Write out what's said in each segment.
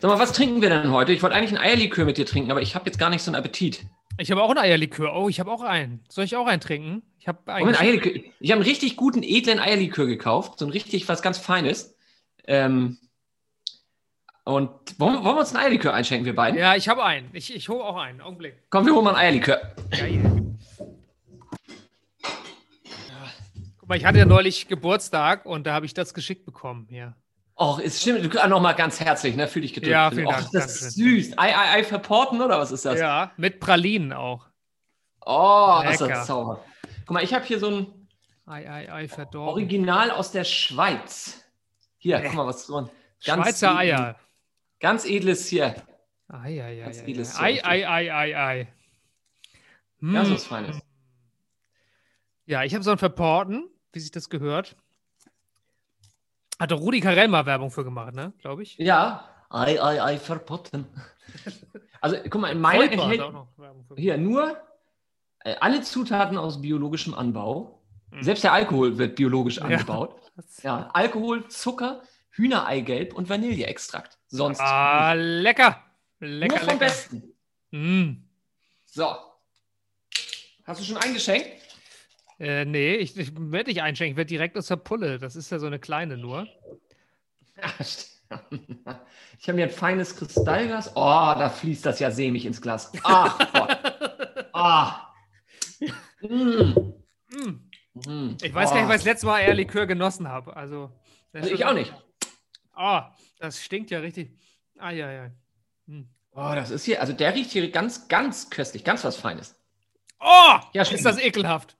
Sag mal, was trinken wir denn heute? Ich wollte eigentlich ein Eierlikör mit dir trinken, aber ich habe jetzt gar nicht so einen Appetit. Ich habe auch ein Eierlikör. Oh, ich habe auch einen. Soll ich auch einen trinken? Ich habe Moment, Eierlikör. Ich habe einen richtig guten, edlen Eierlikör gekauft. So ein richtig was ganz Feines. Ähm, und wollen, wollen wir uns ein Eierlikör einschenken, wir beiden? Ja, ich habe einen. Ich, ich hole auch einen. Augenblick. Komm, wir holen mal ein Eierlikör. Geil. Guck mal, ich hatte ja neulich Geburtstag und da habe ich das geschickt bekommen. Ja. Och, ist stimmt. Du noch mal ganz herzlich, ne? Fühl dich gedrückt. Ja, vielen Dank. Och, das ist süß. Ei, Ei, Ei verporten oder was ist das? Ja, mit Pralinen auch. Oh, das Lecker. ist sauber. Guck mal, ich habe hier so ein Ei, Ei, Ei, verdorben. Original aus der Schweiz. Hier, guck mal, was drin. Ganz Schweizer edel. Eier. Ganz edles hier. Ei, ei, ei, Ganz ei, edles ei, ei, ei, ei, ei. Ganz Mm. was Feines. Ja, ich habe so einen Verporten, wie sich das gehört. Hat doch Rudi Carell mal Werbung für gemacht, ne? Glaube ich. Ja. Ei, Ei, Ei verpotten. Also, guck mal, in meiner enthält hier nur äh, alle Zutaten aus biologischem Anbau. Mhm. Selbst der Alkohol wird biologisch angebaut. Ja, Alkohol, Zucker, Hühnereigelb und Vanilleextrakt. Sonst Ah, lecker. Lecker, nur vom lecker. Besten. Mm. So. Hast du schon eingeschenkt? Äh, nee, ich, ich werde nicht einschenken. Ich werde direkt aus der Pulle. Das ist ja so eine kleine nur. Ich habe mir ein feines Kristallglas. Oh, da fließt das ja sämig ins Glas. Ach Gott. Ah. Mm. Mm. Mm. Ich weiß oh. gar nicht, weil ich das letzte Mal eher Likör genossen habe. Also, Also ich auch nicht. Oh, das stinkt ja richtig. Ah, ja, ja. Hm. Oh, das ist hier, also der riecht hier ganz, ganz köstlich, ganz was Feines. Oh, Ja, ist das ekelhaft.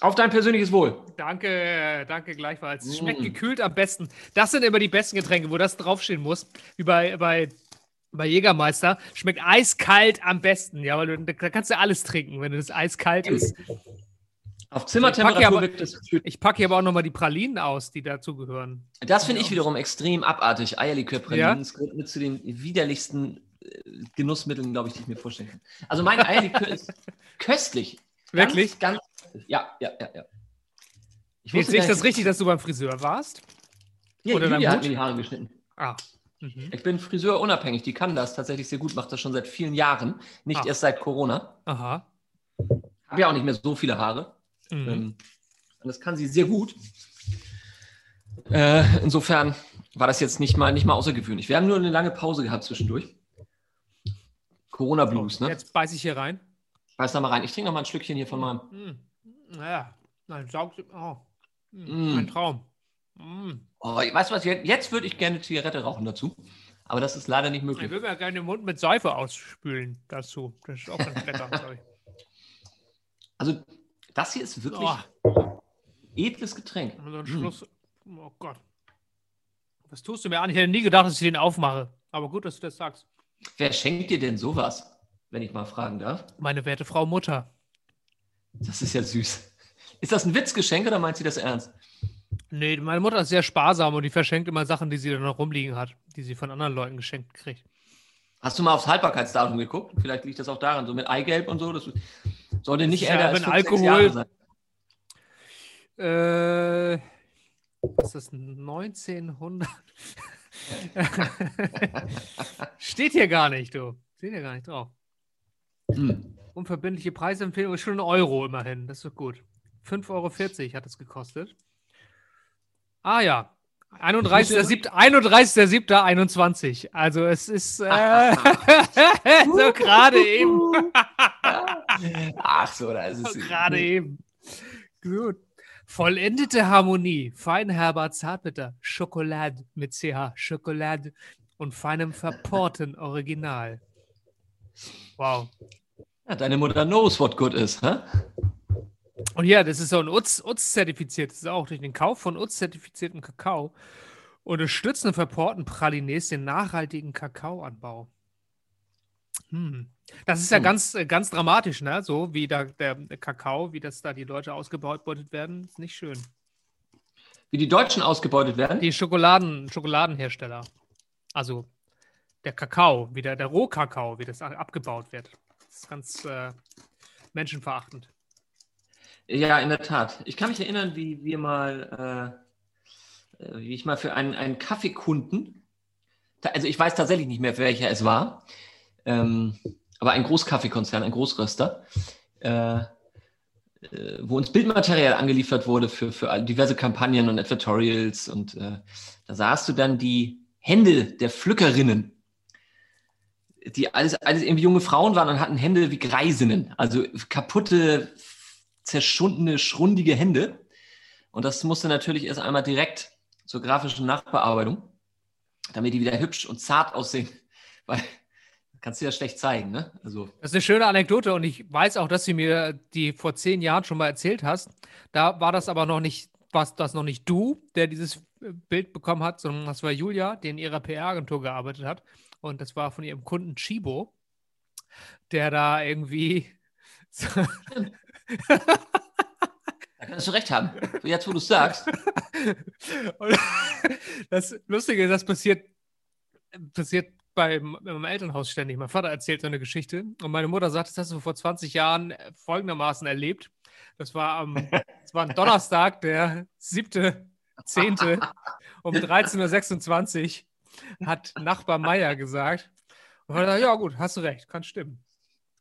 Auf dein persönliches Wohl. Danke, danke gleichfalls. Es Schmeckt Mm. gekühlt am besten. Das sind immer die besten Getränke, wo das draufstehen muss. Wie bei, bei, bei Jägermeister. Schmeckt eiskalt am besten. Ja, weil du, da kannst du alles trinken, wenn das eiskalt ist. Auf Zimmertemperatur wirkt das. Ich packe hier aber auch nochmal die Pralinen aus, die dazugehören. Das finde ich wiederum extrem abartig. Eierlikör-Pralinen. Ja? Gehört mit zu den widerlichsten äh, Genussmitteln, glaube ich, die ich mir vorstellen kann. Also mein Eierlikör ist köstlich. Ganz, Wirklich? Ganz, ja, ja, ja, ja. Ich wusste sehe ich das richtig, dass du beim Friseur warst? Ja, oder Julia hat mir die Haare geschnitten. Ah. Mhm. Ich bin friseurunabhängig. Die kann das tatsächlich sehr gut, macht das schon seit vielen Jahren. Nicht Ah. erst seit Corona. Aha. Habe ja auch nicht mehr so viele Haare. Mhm. Ähm, und das kann sie sehr gut. Äh, insofern war das jetzt nicht mal, nicht mal außergewöhnlich. Wir haben nur eine lange Pause gehabt zwischendurch. Corona Blues, ne? Jetzt beiße ich hier rein. Beiß da mal rein. Ich trinke noch mal ein Schlückchen hier von meinem. Mm. Ja, nein, saugt. Oh. Mm. Mm. Ein Traum. Mm. Oh, weißt du was? Jetzt, jetzt würde ich gerne Zigarette rauchen dazu. Aber das ist leider nicht Ich möglich. würde mir gerne den Mund mit Seife ausspülen dazu. Das ist auch ganz lecker, glaube ich. Also, das hier ist wirklich Oh, edles Getränk. so ein Mm. Schluss. Oh Gott. Was tust du mir an? Ich hätte nie gedacht, dass ich den aufmache. Aber gut, dass du das sagst. Wer schenkt dir denn sowas, wenn ich mal fragen darf? Meine werte Frau Mutter. Das ist ja süß. Ist das ein Witzgeschenk oder meint sie das ernst? Nee, meine Mutter ist sehr sparsam und die verschenkt immer Sachen, die sie dann noch rumliegen hat, die sie von anderen Leuten geschenkt kriegt. Hast du mal aufs Haltbarkeitsdatum geguckt? Vielleicht liegt das auch daran, so mit Eigelb und so. Das sollte nicht Ja, älter als fünf, Alkohol- Jahre sein. Äh, was ist das? 1900? Steht hier gar nicht, du. Steht hier gar nicht drauf. Hm. Unverbindliche Preisempfehlung ist schon ein Euro immerhin. Das ist doch gut. 5,40 Euro hat es gekostet. Ah ja. 31.07. 31.07.21. Also es ist äh, so gerade eben. Ach so, da ist es. So gerade eben. Gut. Vollendete Harmonie. Feinherber Zartbitter. Schokolade mit CH. Schokolade. Und feinem verporten Original. Wow. Ja, deine Mutter knows what good is, hä? Und ja, das ist so ein UTZ, UTZ-zertifiziert. Das ist auch durch den Kauf von UTZ-zertifiziertem Kakao. Unterstützen und verporten Pralines den nachhaltigen Kakaoanbau. Hm. Das ist ja Hm. ganz, ganz dramatisch, ne? So wie da, der, Kakao, wie das da die Leute ausgebeutet werden, ist nicht schön. Wie die Deutschen ausgebeutet werden. Die Schokoladen, Schokoladenhersteller. Also der Kakao, wie der, der Rohkakao, wie das abgebaut wird. Ist ganz äh, menschenverachtend. Ja, in der Tat. Ich kann mich erinnern, wie wir mal, äh, äh, wie ich mal für einen, einen Kaffeekunden also ich weiß tatsächlich nicht mehr, welcher es war, ähm, aber ein Großkaffeekonzern, ein Großröster, äh, äh, wo uns Bildmaterial angeliefert wurde für, für diverse Kampagnen und Advertorials. Und äh, da sahst du dann die Hände der Pflückerinnen, die alles, alles irgendwie junge Frauen waren und hatten Hände wie Greisinnen. Also kaputte, zerschundene, schrundige Hände. Und das musste natürlich erst einmal direkt zur grafischen Nachbearbeitung, damit die wieder hübsch und zart aussehen. Weil Kannst du ja schlecht zeigen, ne? Also. Das ist eine schöne Anekdote und ich weiß auch, dass du mir die vor zehn Jahren schon mal erzählt hast. Da war das aber noch nicht, was das noch nicht du, der dieses Bild bekommen hat, sondern das war Julia, die in ihrer PR-Agentur gearbeitet hat. Und das war von ihrem Kunden Chibo, der da irgendwie. Da kannst du recht haben. Jetzt, wo du es sagst. das Lustige ist, das passiert, passiert beim, meinem Elternhaus ständig. Mein Vater erzählt so eine Geschichte und meine Mutter sagt, das hast du vor 20 Jahren folgendermaßen erlebt. Das war am, das war ein Donnerstag, der 7.10. um 13.26 Uhr hat Nachbar Meier gesagt. Und ich dachte, ja gut, hast du recht, kann stimmen.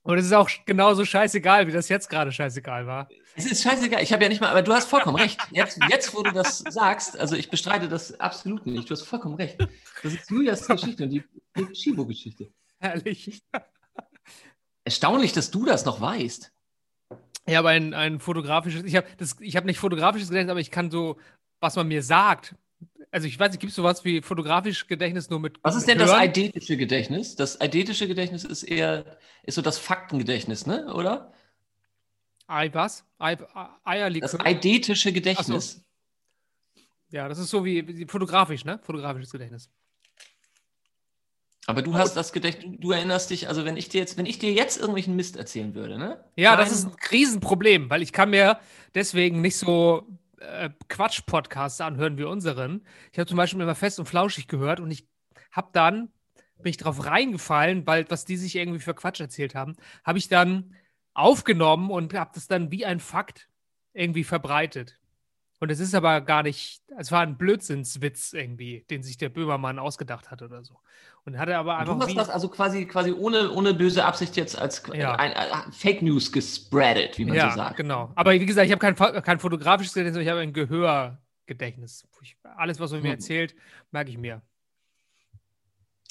Und es ist auch genauso scheißegal, wie das jetzt gerade scheißegal war. Es ist scheißegal. Ich habe ja nicht mal, aber du hast vollkommen recht. Jetzt, jetzt, wo du das sagst, also ich bestreite das absolut nicht. Du hast vollkommen recht. Das ist Julias Geschichte und die, die Shibo-Geschichte. Herrlich. Erstaunlich, dass du das noch weißt. Ich habe ein, ein fotografisches, ich habe hab nicht fotografisches Gedächtnis, aber ich kann so, was man mir sagt, also ich weiß nicht, gibt es sowas wie fotografisches Gedächtnis nur mit. Was ist denn Hören? das eidetische Gedächtnis? Das eidetische Gedächtnis ist eher, ist so das Faktengedächtnis, ne? Oder? Ei was? Ei, Eierlikör? Das eidetische Gedächtnis. So. Ja, das ist so wie, wie fotografisch, ne? Fotografisches Gedächtnis. Aber du hast das Gedächtnis, du erinnerst dich, also wenn ich dir jetzt, wenn ich dir jetzt irgendwelchen Mist erzählen würde, ne? Ja, Nein. das ist ein Riesenproblem, weil ich kann mir deswegen nicht so äh, Quatsch-Podcasts anhören wie unseren. Ich habe zum Beispiel immer fest und flauschig gehört und ich habe dann, bin ich drauf reingefallen, weil was die sich irgendwie für Quatsch erzählt haben, habe ich dann aufgenommen und habe das dann wie ein Fakt irgendwie verbreitet. Und es ist aber gar nicht, es war ein Blödsinnswitz irgendwie, den sich der Böhmermann ausgedacht hat oder so. Und hatte aber einfach. Du hast das also quasi, quasi ohne, ohne böse Absicht jetzt als ja. ein, ein, Fake News gespreadet, wie man ja, so sagt. genau. Aber wie gesagt, ich habe kein, kein fotografisches Gedächtnis, ich habe ein Gehörgedächtnis. alles, was man mir hm. erzählt, merke ich mir.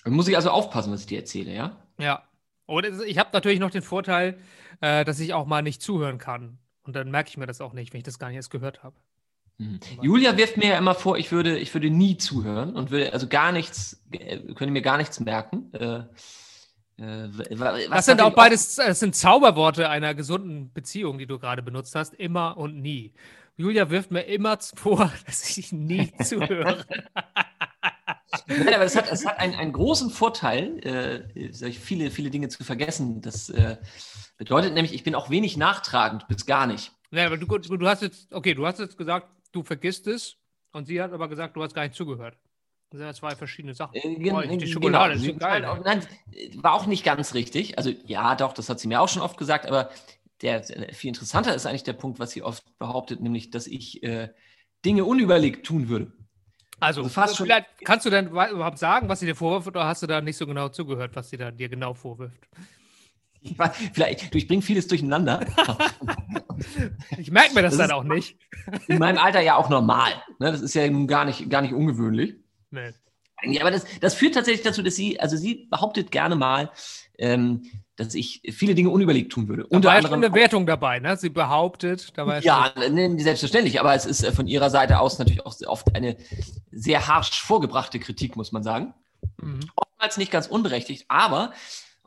Dann muss ich also aufpassen, was ich dir erzähle, ja? Ja. Und ich habe natürlich noch den Vorteil, äh, dass ich auch mal nicht zuhören kann. Und dann merke ich mir das auch nicht, wenn ich das gar nicht erst gehört habe. Mhm. Julia wirft mir ja immer vor, ich würde, ich würde nie zuhören und würde also gar nichts, äh, könnte mir gar nichts merken. Äh, äh, das sind auch beides, das sind Zauberworte einer gesunden Beziehung, die du gerade benutzt hast, immer und nie. Julia wirft mir immer vor, dass ich nie zuhöre. Nein, aber es hat, es hat einen, einen großen Vorteil, äh, viele, viele Dinge zu vergessen. Das äh, bedeutet nämlich, ich bin auch wenig nachtragend, bis gar nicht. Ja, aber du, du hast jetzt, okay, du hast jetzt gesagt, du vergisst es und sie hat aber gesagt, du hast gar nicht zugehört. Das sind ja zwei verschiedene Sachen. Äh, oh, die Schokolade genau. ist geil. Auch, nein, war auch nicht ganz richtig. Also ja, doch, das hat sie mir auch schon oft gesagt, aber der viel interessanter ist eigentlich der Punkt, was sie oft behauptet, nämlich, dass ich äh, Dinge unüberlegt tun würde. Also, also fast schon. Kannst du denn überhaupt sagen, was sie dir vorwirft, oder hast du da nicht so genau zugehört, was sie da dir genau vorwirft? Ich weiß, vielleicht, du, ich bringe vieles durcheinander. ich merke mir das, das dann auch nicht. In meinem Alter ja auch normal. Ne? Das ist ja nun gar nicht, gar nicht ungewöhnlich. Nee. Ja, aber das, das führt tatsächlich dazu, dass sie, also sie behauptet gerne mal, ähm, dass ich viele Dinge unüberlegt tun würde. Da Unter war anderem eine Wertung dabei, ne? Sie behauptet, dabei. Ja, ne, selbstverständlich, aber es ist äh, von ihrer Seite aus natürlich auch oft eine sehr harsch vorgebrachte Kritik, muss man sagen. Mhm. Oftmals nicht ganz unberechtigt, aber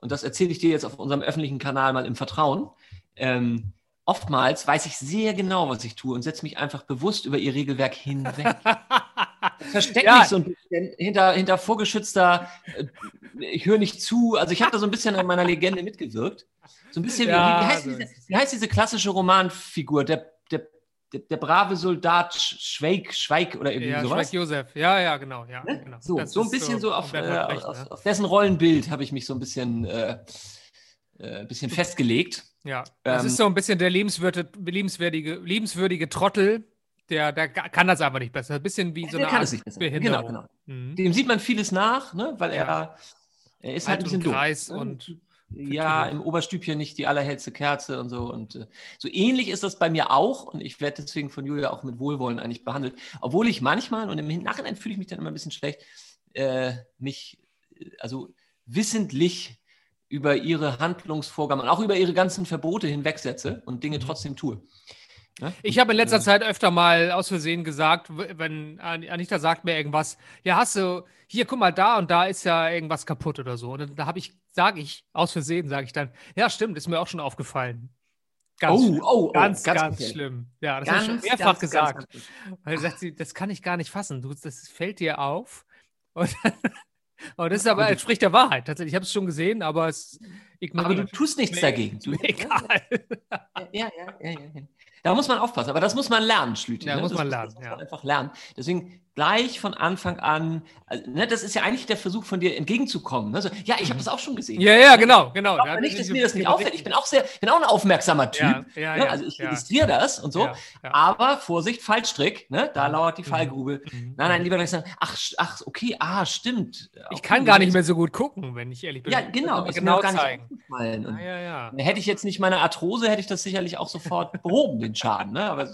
und das erzähle ich dir jetzt auf unserem öffentlichen Kanal mal im Vertrauen, ähm, oftmals weiß ich sehr genau, was ich tue und setze mich einfach bewusst über ihr Regelwerk hinweg. Verstecke ja. mich so ein bisschen hinter, hinter vorgeschützter, äh, ich höre nicht zu. Also ich habe da so ein bisschen an meiner Legende mitgewirkt. So ein bisschen, ja, wie, wie, heißt diese, wie, heißt diese, klassische Romanfigur? Der der, der, brave Soldat Schweig, Schweig oder irgendwie ja, sowas. Schweig Josef, ja, ja, genau. Ja, ne? genau. So, so ein bisschen so, so auf, äh, Recht, auf, ne? auf, dessen Rollenbild habe ich mich so ein bisschen, äh, äh, bisschen festgelegt. Ja, das ähm, ist so ein bisschen der liebenswürdige, liebenswürdige, liebenswürdige Trottel, der, der kann das einfach nicht besser. Ein bisschen wie so eine kann Art. Behinderung. Genau, genau. Mhm. Dem sieht man vieles nach, ne? weil er, Ja. er ist halt ein bisschen doof. Ne? und Ja, im Oberstübchen nicht die allerhellste Kerze und so. Und äh, so ähnlich ist das bei mir auch. Und ich werde deswegen von Julia auch mit Wohlwollen eigentlich behandelt. Obwohl ich manchmal, und im Nachhinein fühle ich mich dann immer ein bisschen schlecht, äh, mich, äh, also wissentlich über ihre Handlungsvorgaben und auch über ihre ganzen Verbote hinwegsetze und Dinge Mhm. trotzdem tue. Ne? Ich habe in letzter Zeit öfter mal aus Versehen gesagt, wenn An- Anita sagt mir irgendwas, ja, hast du, hier, guck mal, da und da ist ja irgendwas kaputt oder so. Und da habe ich, sage ich, aus Versehen sage ich dann, ja, stimmt, ist mir auch schon aufgefallen. Ganz Oh, schlimm. oh, oh, ganz, ganz, gefährlich. schlimm. Ja, das habe ich schon mehrfach ganz, gesagt. ganz, ganz- Weil sagt sie, das kann ich gar nicht fassen. Du, das fällt dir auf. Und, aber das ist aber, entspricht der Wahrheit. Tatsächlich, ich habe es schon gesehen, aber es Aber du ignoriert. tust nichts dagegen. Du, Egal. Ja, ja, ja, ja. Da muss man aufpassen, aber das muss man lernen, Schlüter. Ja, ne? muss das man das lernen, muss ja. man einfach lernen. Deswegen gleich von Anfang an, also, ne, das ist ja eigentlich der Versuch von dir entgegenzukommen. Ne? So, ja, ich habe das auch schon gesehen. Mhm. Ja, ja, genau, genau. Da mir nicht, dass mir das nicht auffällt. Ich bin auch sehr, bin auch ein aufmerksamer Typ. Ja, ja, ne? ja, Also ich ja. registriere das und so. Ja, ja. Aber Vorsicht, Fallstrick, ne? da lauert die Mhm. Fallgrube. Mhm. Nein, nein, lieber gleich sagen, ach, ach, okay, ah, stimmt. Ich Okay, kann gar das- nicht mehr so gut gucken, wenn ich ehrlich bin. Ja, Ich genau. mir genau gar nicht aufgefallen. Und Ja, ja, ja. Hätte ich jetzt nicht meine Arthrose, hätte ich das sicherlich auch sofort behoben, den Schaden. Ne? Aber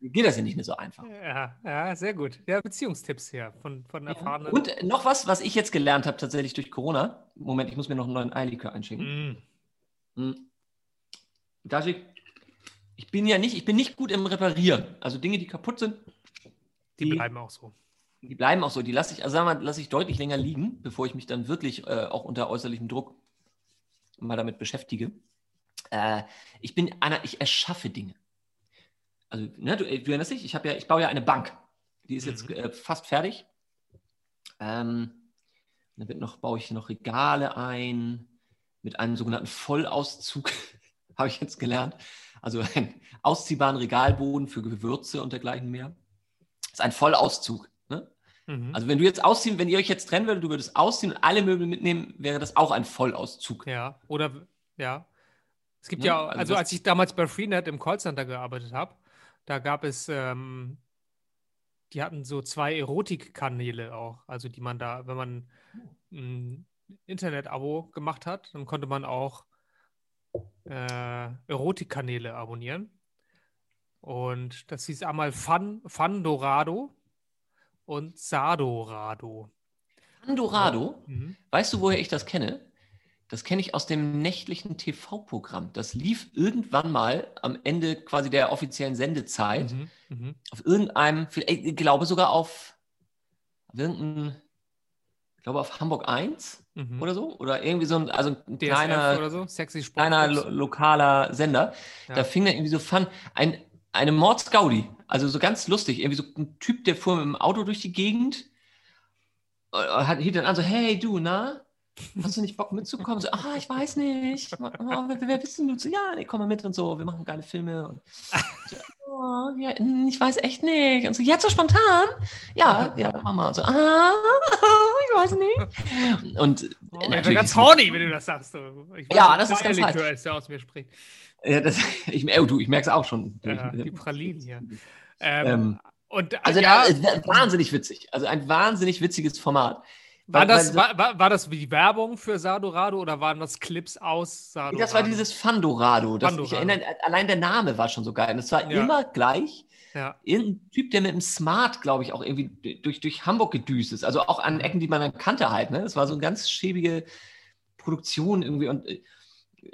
geht das ja nicht mehr so einfach. Ja, ja, sehr gut. Ja, Beziehungstipps hier von, von erfahrenen. Und noch was, was ich jetzt gelernt habe tatsächlich durch Corona. Moment, ich muss mir noch einen neuen Eilikör einschenken. Mm. Mhm. Dashi, ich bin ja nicht, ich bin nicht gut im Reparieren. Also Dinge, die kaputt sind, Die Die- bleiben auch so. die bleiben auch so. Die lasse ich, also sagen wir mal, lasse ich deutlich länger liegen, bevor ich mich dann wirklich äh, auch unter äußerlichem Druck mal damit beschäftige. Äh, ich bin einer, ich erschaffe Dinge. Also, ne, du, du erinnerst dich, ich habe ja, ich baue ja eine Bank. Die ist jetzt Mhm. äh, fast fertig. Ähm, dann wird noch, baue ich noch Regale ein mit einem sogenannten Vollauszug, habe ich jetzt gelernt. Also einen ausziehbaren Regalboden für Gewürze und dergleichen mehr. Das ist ein Vollauszug. Ne? Mhm. Also wenn du jetzt ausziehen, wenn ihr euch jetzt trennen würdet, du würdest ausziehen und alle Möbel mitnehmen, wäre das auch ein Vollauszug. ja, oder ja. Es gibt Ja, ja, also also als ich damals bei Freenet im Callcenter gearbeitet habe, da gab es, ähm, die hatten so zwei Erotikkanäle auch, also die man da, wenn man ein Internet-Abo gemacht hat, dann konnte man auch äh, Erotikkanäle abonnieren. Und das hieß einmal Fun, Fundorado und Sadorado. Pandorado, Mhm. weißt du, woher ich das kenne? Das kenne ich aus dem nächtlichen TV-Programm. Das lief irgendwann mal am Ende quasi der offiziellen Sendezeit Mhm. Mhm. auf irgendeinem, ich glaube sogar auf, auf irgendein, ich glaube auf Hamburg 1 Mhm. oder so. Oder irgendwie so ein, also ein DSF kleiner, so, sexy Sport. kleiner lo lokaler Sender. Ja. Da fing dann irgendwie so Fun, ein, eine Mordsgaudi, also so ganz lustig, irgendwie so ein Typ, der fuhr mit dem Auto durch die Gegend, äh, hat, hielt dann an so, hey du, na, hast du nicht Bock mitzukommen? So, ah, ich weiß nicht, oh, wer, wer bist denn du? So, ja, nee, komm mal mit und so, wir machen geile Filme. Und, so, oh, ja, hm, ich weiß echt nicht. Und so, jetzt so spontan? Ja, ja, mach mal. So, ah, ich weiß nicht. Und Oh, ich bin ganz horny, wenn du das sagst. Ich Ja, das ist ganz Likör ist, der aus mir spricht. ja, das, ich, oh, du, ich merke es auch schon. Ja, die Pralinen hier. Ähm, Ähm, und Also ja, da, wahnsinnig witzig. Also ein wahnsinnig witziges Format. War, das, war, war, war das die Werbung für Sadorado oder waren das Clips aus Sadorado? das war dieses Fandorado. Das, Fandorado. Ich erinnere, allein der Name war schon so geil. Und es war Ja. immer gleich. Ja. Irgendein Typ, der mit dem Smart, glaube ich, auch irgendwie durch, durch Hamburg gedüst ist. Also auch an Ecken, die man dann kannte halt. Ne? Das war so eine ganz schäbige Produktion irgendwie. Und äh,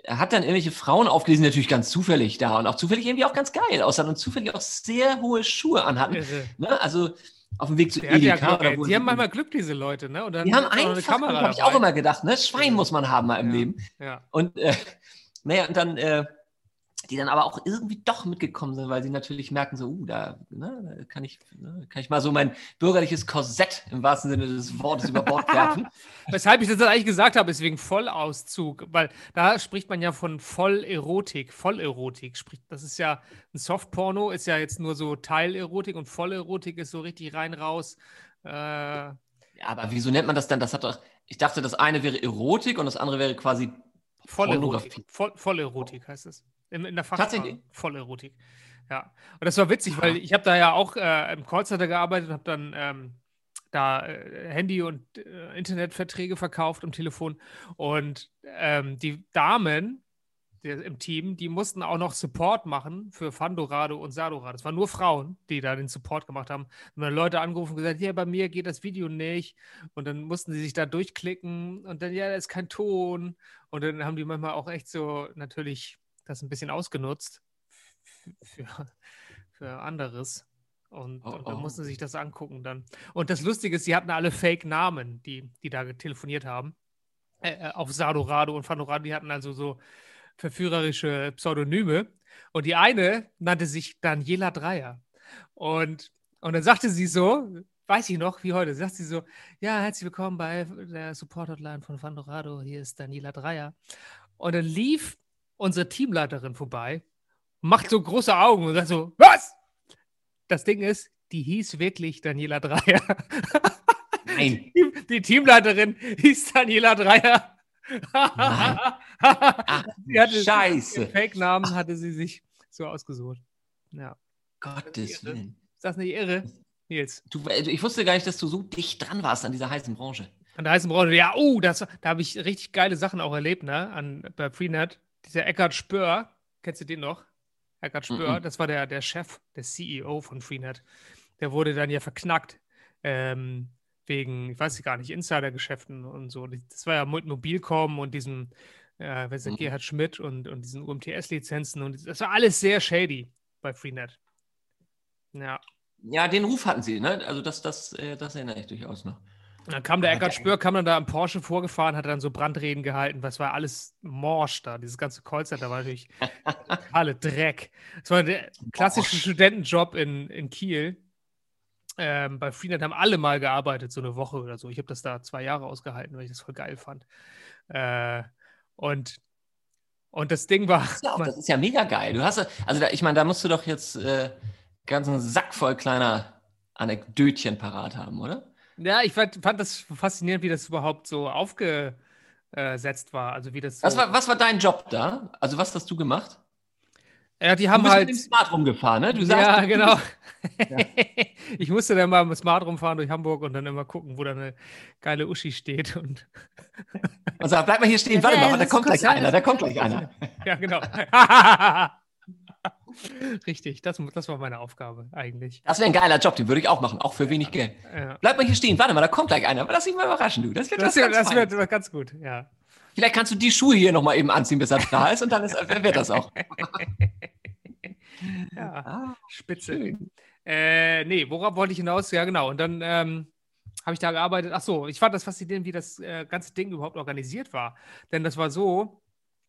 er hat dann irgendwelche Frauen aufgelesen, die natürlich ganz zufällig da und auch zufällig irgendwie auch ganz geil aussahen und zufällig auch sehr hohe Schuhe anhatten. Ne? Also auf dem Weg zu Der ja Edeka. Wo die sie- haben manchmal Glück, diese Leute, ne? Und dann Die haben einfach, Kamera habe ich auch immer gedacht, ne? Schwein muss man haben mal im Ja. Leben. Ja. Und äh, naja, und dann, äh, die dann aber auch irgendwie doch mitgekommen sind, weil sie natürlich merken, so, uh, da, ne, da kann ich, ne, kann ich mal so mein bürgerliches Korsett im wahrsten Sinne des Wortes über Bord werfen. Weshalb ich das eigentlich gesagt habe, ist wegen Vollauszug, weil da spricht man ja von Vollerotik. Vollerotik spricht, das ist ja ein Softporno, ist ja jetzt nur so Teilerotik und Vollerotik ist so richtig rein raus. Äh, Ja, aber wieso nennt man das dann? Das hat doch, ich dachte, das eine wäre Erotik und das andere wäre quasi Vollerotik. Voll, Vollerotik heißt es. In, in der Fachsprache. Tatsächlich? Vollerotik. Ja. Und das war witzig, weil ich habe da ja auch äh, im Callcenter gearbeitet und habe dann ähm, da äh, Handy- und äh, Internetverträge verkauft am Telefon. Und ähm, die Damen der, im Team, die mussten auch noch Support machen für Fandorado und Sadorado. Es waren nur Frauen, die da den Support gemacht haben. Und dann Leute angerufen und gesagt, ja, bei mir geht das Video nicht. Und dann mussten sie sich da durchklicken und dann, ja, da ist kein Ton. Und dann haben die manchmal auch echt so natürlich das ein bisschen ausgenutzt für, für anderes. Und, oh, und dann oh. mussten sie sich das angucken dann. Und das Lustige ist, sie hatten alle Fake-Namen, die, die da telefoniert haben. Äh, äh auf Sadorado und Fandorado, die hatten also so verführerische Pseudonyme. Und die eine nannte sich Daniela Dreier. Und, und dann sagte sie so, weiß ich noch, wie heute, sagt sie so, ja, herzlich willkommen bei der Support-Hotline von Fandorado, hier ist Daniela Dreier. Und dann lief unsere Teamleiterin vorbei, macht so große Augen und sagt so, was? Das Ding ist, die hieß wirklich Daniela Dreier. Nein. Die, die Teamleiterin hieß Daniela Dreier. Ach, Scheiße. Fake-Namen hatte sie sich so ausgesucht. Ja. Gottes Willen. Ist das nicht irre, Nils? Du, ich wusste gar nicht, dass du so dicht dran warst an dieser heißen Branche. An der heißen Branche, ja, oh, das, da habe ich richtig geile Sachen auch erlebt, ne? An, bei Freenet. Dieser Eckhard Spör, kennst du den noch? Eckhard Spör, -mm. das war der, der Chef, der CEO von Freenet. Der wurde dann ja verknackt. Ähm, wegen, ich weiß gar nicht, Insidergeschäften und so. Das war ja mit Mobilcom und diesem, äh, weiß mhm. Gerhard Schmidt und, und diesen UMTS-Lizenzen und das war alles sehr shady bei Freenet. Ja. Ja, den Ruf hatten sie, ne? Also das, das, äh, das erinnere ich durchaus noch. Dann kam der Eckart Spör, kam dann da am Porsche vorgefahren, hat dann so Brandreden gehalten, was war alles morsch da. Dieses ganze Callcenter war natürlich alle Dreck. Es war der klassische Studentenjob in, in Kiel ähm, bei Freenet haben alle mal gearbeitet, so eine Woche oder so. Ich habe das da zwei Jahre ausgehalten, weil ich das voll geil fand. Äh, und, und das Ding war. Das ist ja, auch, das ist ja mega geil. Du hast, also da, ich meine, da musst du doch jetzt äh, ganz einen Sack voll kleiner Anekdötchen parat haben, oder? Ja, ich fand, fand das faszinierend, wie das überhaupt so aufgesetzt war. Also wie das. So was, war, was war dein Job da? Also was hast du gemacht? Ja, die haben du bist halt. Mit dem Smart rumgefahren, ne? Du sagst, ja, genau. Ja. ich musste dann mal mit Smart rumfahren durch Hamburg und dann immer gucken, wo da eine geile Uschi steht. Und, und sagt, bleib mal hier stehen, warte mal, da kommt gleich einer, da kommt gleich einer. Ja, genau. Richtig, das, das war meine Aufgabe eigentlich. Das wäre ein geiler Job, den würde ich auch machen, auch für wenig Geld. Ja. Bleib mal hier stehen, warte mal, da kommt gleich einer. Lass dich mal überraschen, du. Das wird das, das, das wird ganz gut, ja. Vielleicht kannst du die Schuhe hier nochmal eben anziehen, bis er da ist und dann ist, wird das auch. ja, ah, spitze. Äh, nee, worauf wollte ich hinaus? Ja, genau. Und dann ähm, habe ich da gearbeitet. Ach so, ich fand das faszinierend, wie das äh, ganze Ding überhaupt organisiert war. Denn das war so,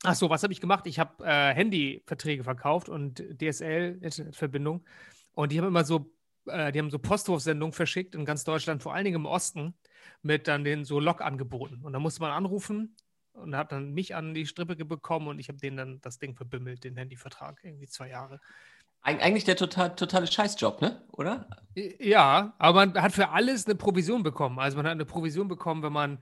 ach so, was habe ich gemacht? Ich habe äh, Handyverträge verkauft und DSL-Internetverbindung. Und die haben immer so, äh, die haben so Postwurfsendungen verschickt in ganz Deutschland, vor allen Dingen im Osten, mit dann den so Log-Angeboten. Und da musste man anrufen und hat dann mich an die Strippe bekommen und ich habe denen dann das Ding verbimmelt, den Handyvertrag, irgendwie zwei Jahre. Eig eigentlich der total, totale Scheißjob, ne? Oder? Ja, aber man hat für alles eine Provision bekommen. Also man hat eine Provision bekommen, wenn man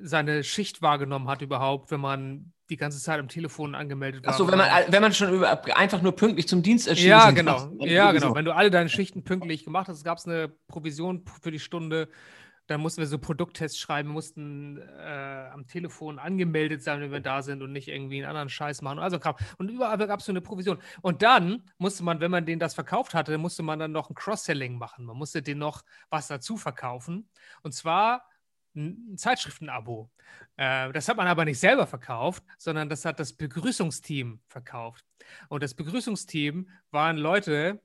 seine Schicht wahrgenommen hat überhaupt, wenn man die ganze Zeit am Telefon angemeldet war. Achso, wenn man, wenn man schon über, einfach nur pünktlich zum Dienst erschienen Ja, genau. Ja, genau. Wenn du alle deine Schichten pünktlich gemacht hast, gab es eine Provision für die Stunde. Dann mussten wir so Produkttests schreiben, mussten äh, am Telefon angemeldet sein, wenn wir da sind und nicht irgendwie einen anderen Scheiß machen. Also Und überall gab es so eine Provision. Und dann musste man, wenn man denen das verkauft hatte, musste man dann noch ein Cross-Selling machen. Man musste denen noch was dazu verkaufen. Und zwar ein Zeitschriftenabo. Äh, das hat man aber nicht selber verkauft, sondern das hat das Begrüßungsteam verkauft. Und das Begrüßungsteam waren Leute,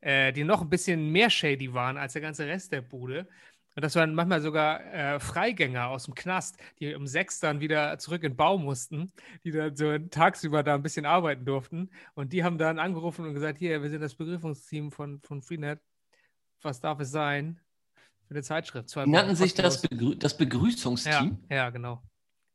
äh, die noch ein bisschen mehr shady waren als der ganze Rest der Bude. Und das waren manchmal sogar äh, Freigänger aus dem Knast, die um sechs dann wieder zurück in den Bau mussten, die dann so tagsüber da ein bisschen arbeiten durften. Und die haben dann angerufen und gesagt: Hier, wir sind das Begrüßungsteam von, von Freenet. Was darf es sein? Für eine Zeitschrift. Zwei nannten sich das, Begrü das Begrüßungsteam? Ja, ja, genau.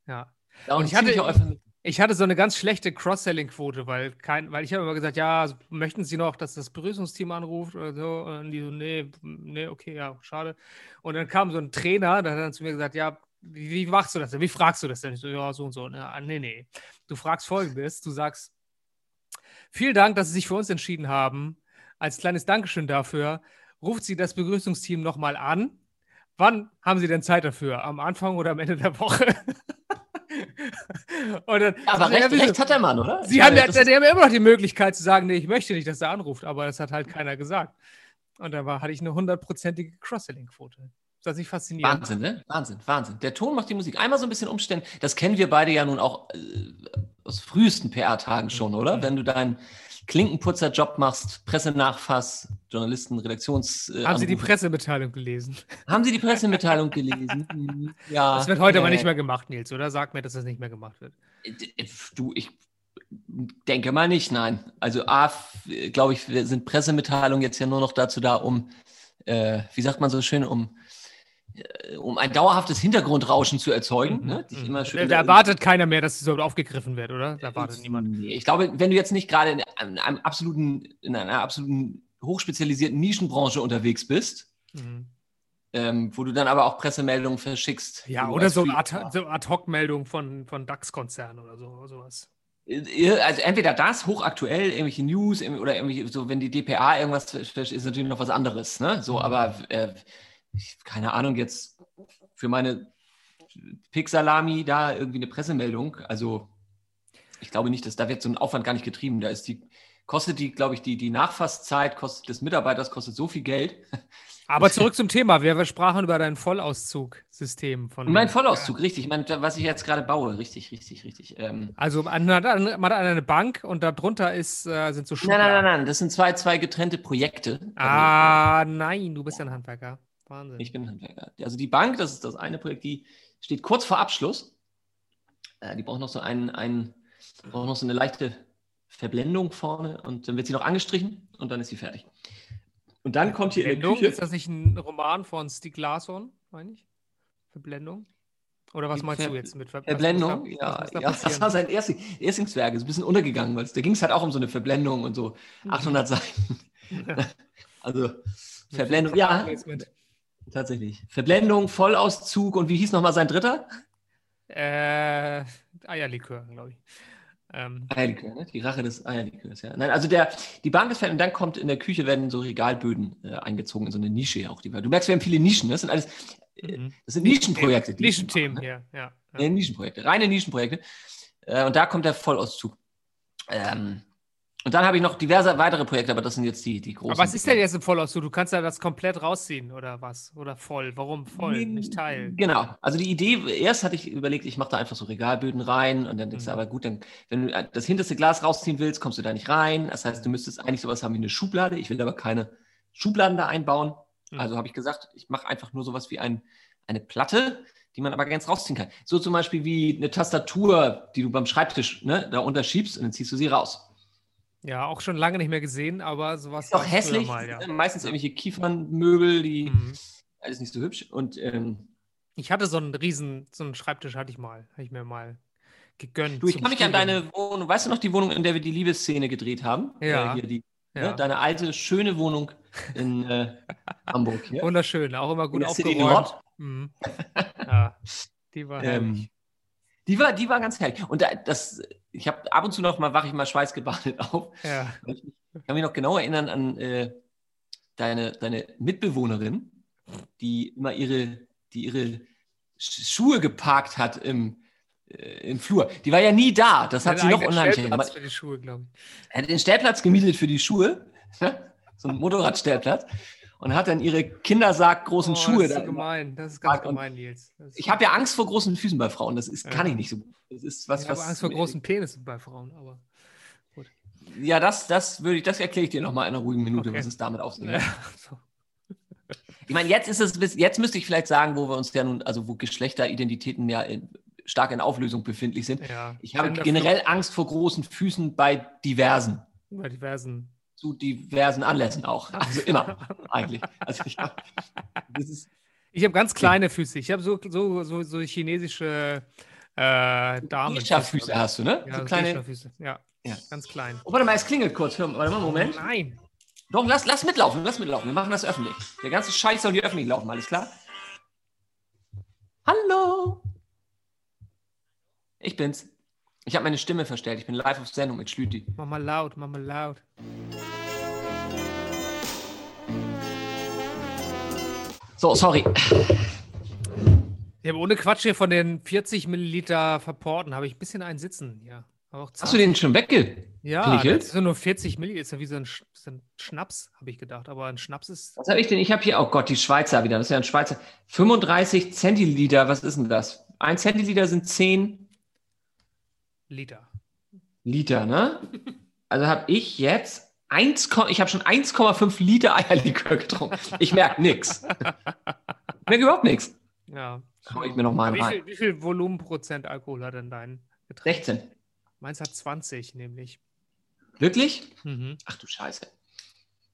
Ja. ja und, und ich hatte, ich hatte so eine ganz schlechte Cross-Selling-Quote, weil, kein, weil ich habe immer gesagt, ja, möchten Sie noch, dass das Begrüßungsteam anruft oder so? Und die so, nee, nee, okay, ja, schade. Und dann kam so ein Trainer, der hat dann zu mir gesagt, ja, wie, wie machst du das denn? Wie fragst du das denn? Ich so, ja, so und so. Ne? Nee, nee. Du fragst folgendes: Du sagst, vielen Dank, dass Sie sich für uns entschieden haben. Als kleines Dankeschön dafür ruft Sie das Begrüßungsteam nochmal an. Wann haben Sie denn Zeit dafür? Am Anfang oder am Ende der Woche? dann, aber recht, ja, recht, hat der Mann, oder? Sie haben ja, die haben ja immer noch die Möglichkeit zu sagen, nee, ich möchte nicht, dass er anruft, aber das hat halt keiner gesagt. Und dann war, hatte ich eine hundertprozentige Cross-Selling-Quote. Das ist faszinierend. Wahnsinn, ne? Wahnsinn, Wahnsinn. Der Ton macht die Musik. Einmal so ein bisschen umständen. Das kennen wir beide ja nun auch äh, aus frühesten PR-Tagen schon, oder? Mhm. Wenn du deinen Klinkenputzer-Job machst, Pressenachfass, Journalisten, Redaktions. Äh, Haben Sie die Pressemitteilung gelesen? Haben Sie die Pressemitteilung gelesen? ja. Das wird heute äh, aber nicht mehr gemacht, Nils, oder? Sag mir, dass das nicht mehr gemacht wird. Äh, du, ich denke mal nicht, nein. Also A, glaube ich, sind Pressemitteilungen jetzt ja nur noch dazu da, um, äh, wie sagt man so schön, um um ein dauerhaftes Hintergrundrauschen zu erzeugen. Mhm. Ne? Mhm. Immer schön, da, erwartet keiner mehr, dass es so aufgegriffen wird, oder? Da erwartet äh, niemand. Ich glaube, wenn du jetzt nicht gerade in einem absoluten, in einer absoluten hochspezialisierten Nischenbranche unterwegs bist, mhm. ähm, wo du dann aber auch Pressemeldungen verschickst. Ja, oder so Ad-Hoc-Meldungen von, von DAX-Konzernen oder so, sowas. Äh, also entweder das, hochaktuell, irgendwelche News oder irgendwie, so wenn die DPA irgendwas ist natürlich noch was anderes, ne? So, mhm. aber äh, ich, keine Ahnung, jetzt für meine Pixalami da irgendwie eine Pressemeldung. Also ich glaube nicht, dass da wird so ein Aufwand gar nicht getrieben. Da ist die, kostet die, glaube ich, die, die Nachfasszeit kostet des Mitarbeiters kostet so viel Geld. Aber zurück zum Thema. Wir sprachen über dein Vollauszug-System von. Mein Vollauszug, richtig. Ich meine, was ich jetzt gerade baue, richtig, richtig, richtig. Ähm, also man hat, man hat eine Bank und darunter ist, äh, sind so Schubladen. Nein, nein, nein, nein. Das sind zwei, zwei getrennte Projekte. Ah, also, nein, du bist ja ein Handwerker. Wahnsinn. Ich bin Handwerker. Also die Bank, das ist das eine Projekt, die steht kurz vor Abschluss. Äh, die braucht noch so einen, einen braucht noch so eine leichte Verblendung vorne und dann wird sie noch angestrichen und dann ist sie fertig. Und dann kommt hier Verblendung, in der Küche. Ist das nicht ein Roman von Stieg Larsson, meine ich? Verblendung? Oder was meinst Ver du jetzt mit Ver Verblendung? ja, da ja, das war sein Ersting, Erstlingswerk. Ist ein bisschen untergegangen, weil da ging es halt auch um so eine Verblendung und so 800 mhm. Seiten. also Verblendung, ja. Tatsächlich. Verblendung, Vollauszug und wie hieß nochmal sein dritter? Äh, Eierlikör, glaube ich. Ähm. Eierlikör, ne? Die Rache des Eierlikörs, ja. Nein, also der, die Bank ist fertig und dann kommt in der Küche werden so Regalböden äh, eingezogen in so eine Nische auch. Die, du merkst, wir haben viele Nischen, ne? das sind alles, äh, mhm. das sind Nischenprojekte. Nischenthemen, ne? ja, ja, ja. Nischenprojekte, reine Nischenprojekte. Äh, und da kommt der Vollauszug. Ähm, und dann habe ich noch diverse weitere Projekte, aber das sind jetzt die, die großen. Aber was ist denn jetzt im Vollauszug? Du kannst ja das komplett rausziehen oder was? Oder voll? Warum voll? Nee, nicht Teil? Genau. Also die Idee, erst hatte ich überlegt, ich mache da einfach so Regalböden rein und dann denkst du, mhm. aber gut, dann, wenn du das hinterste Glas rausziehen willst, kommst du da nicht rein. Das heißt, du müsstest eigentlich sowas haben wie eine Schublade. Ich will aber keine Schubladen da einbauen. Mhm. Also habe ich gesagt, ich mache einfach nur sowas wie ein, eine Platte, die man aber ganz rausziehen kann. So zum Beispiel wie eine Tastatur, die du beim Schreibtisch ne, da unterschiebst und dann ziehst du sie raus. Ja, auch schon lange nicht mehr gesehen, aber sowas. Ist auch hässlich. Mal, ja. Meistens irgendwelche Kiefernmöbel, die mhm. alles nicht so hübsch. Und ähm, ich hatte so einen riesen, so einen Schreibtisch hatte ich mal, habe ich mir mal gegönnt. Du, ich kann mich an deine Wohnung, weißt du noch die Wohnung, in der wir die Liebesszene gedreht haben? Ja. Äh, die, ne, ja. Ne, deine alte, schöne Wohnung in äh, Hamburg. Hier. Wunderschön, auch immer gut aufgeräumt. Mhm. ja, die war ähm, die war, die war ganz herrlich. Und das, ich habe ab und zu noch mal, wache ich mal schweißgebadet auf. Ja. Ich kann mich noch genau erinnern an äh, deine, deine Mitbewohnerin, die immer ihre, die ihre Schuhe geparkt hat im, äh, im Flur. Die war ja nie da. Das hat sie noch unheimlich. Stellplatz für die Schuhe, glaube ich. Er hat den Stellplatz gemietet für die Schuhe. so ein Motorradstellplatz und hat dann ihre kindersarggroßen oh, Schuhe. Das ist gemein, das ist ganz gemein, Nils. Ich habe ja Angst vor großen Füßen bei Frauen, das ist, ja. kann ich nicht so gut. Das ist was, ich habe Angst vor großen Penissen bei Frauen, aber gut. Ja, das, das würde ich, das erkläre ich dir nochmal in einer ruhigen Minute, okay. was es damit auf sich hat. Ja, so. Ich meine, jetzt ist es, jetzt müsste ich vielleicht sagen, wo wir uns ja nun, also wo Geschlechteridentitäten ja in, stark in Auflösung befindlich sind. Ja, ich habe generell Angst vor großen Füßen bei diversen. Bei diversen zu diversen Anlässen auch. Also immer, eigentlich. Also ich habe hab ganz kleine Füße. Ich habe so, so, so, so chinesische äh, Damen. Füße hast du, ne? Ja, so kleine Füße. Ja, ja, ganz klein. Oh, warte mal, es klingelt kurz. Hör, warte mal, Moment. Oh, nein. Doch, lass, lass mitlaufen, lass mitlaufen. Wir machen das öffentlich. Der ganze Scheiß soll hier öffentlich laufen, alles klar? Hallo. Ich bin's. Ich habe meine Stimme verstellt. Ich bin live auf Sendung mit Schlüti. Mach mal laut, mach mal laut. So, sorry. Habe ohne Quatsch hier von den 40 Milliliter Verporten, habe ich ein bisschen einen sitzen. Ja. Auch Hast du den schon wegge... Ja, das sind nur 40 Milliliter. Ist ja wie so ein, Sch so ein Schnaps, habe ich gedacht. Aber ein Schnaps ist. Was habe ich denn? Ich habe hier, oh Gott, die Schweizer wieder. Das ist ja ein Schweizer. 35 Zentiliter, was ist denn das? Ein Zentiliter sind 10 Liter. Liter, ne? Also habe ich jetzt 1, ich habe schon 1,5 Liter Eierlikör getrunken. Ich merke nichts. Ich merke überhaupt nichts. Ja. Hau ich mir noch mal Wie rein. viel, wie viel Volumenprozent Alkohol hat denn dein Getränk? 16. Meins hat 20 nämlich. Wirklich? Mhm. Ach du Scheiße.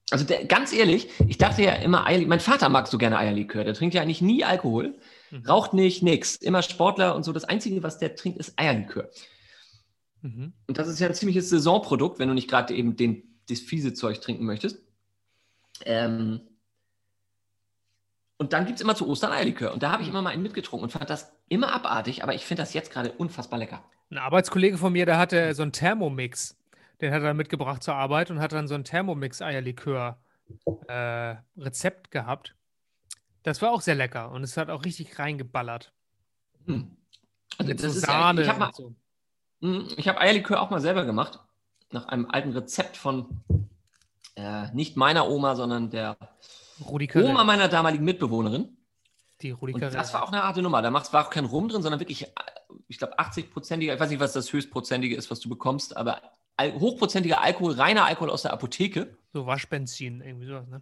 Also der, ganz ehrlich, ich dachte ja immer, Eierlikör, mein Vater mag so gerne Eierlikör. Der trinkt ja eigentlich nie Alkohol, Mhm. raucht nicht, nix. Immer Sportler und so. Das Einzige, was der trinkt, ist Eierlikör. Mhm. Und das ist ja ein ziemliches Saisonprodukt, wenn du nicht gerade eben den, das fiese Zeug trinken möchtest. Ähm, und dann gibt es immer zu Ostern Eierlikör. Und da habe ich immer mal einen mitgetrunken und fand das immer abartig, aber ich finde das jetzt gerade unfassbar lecker. Ein Arbeitskollege von mir, der hatte so einen Thermomix. Den hat er mitgebracht zur Arbeit und hat dann so ein Thermomix-Eierlikör-Rezept gehabt. Das war auch sehr lecker und es hat auch richtig reingeballert. Hm. Also das so ist ja, Sahne. ich habe so. Hm, Ich habe Eierlikör auch mal selber gemacht. Nach einem alten Rezept von äh, nicht meiner Oma, sondern der. Oma meiner damaligen Mitbewohnerin. Die Rudi Und das war auch eine harte Nummer. Da war auch kein Rum drin, sondern wirklich, äh, ich glaube, 80-prozentiger, ich weiß nicht, was das höchstprozentige ist, was du bekommst, aber hochprozentiger Alkohol, reiner Alkohol aus der Apotheke. so Waschbenzin, irgendwie sowas, ne?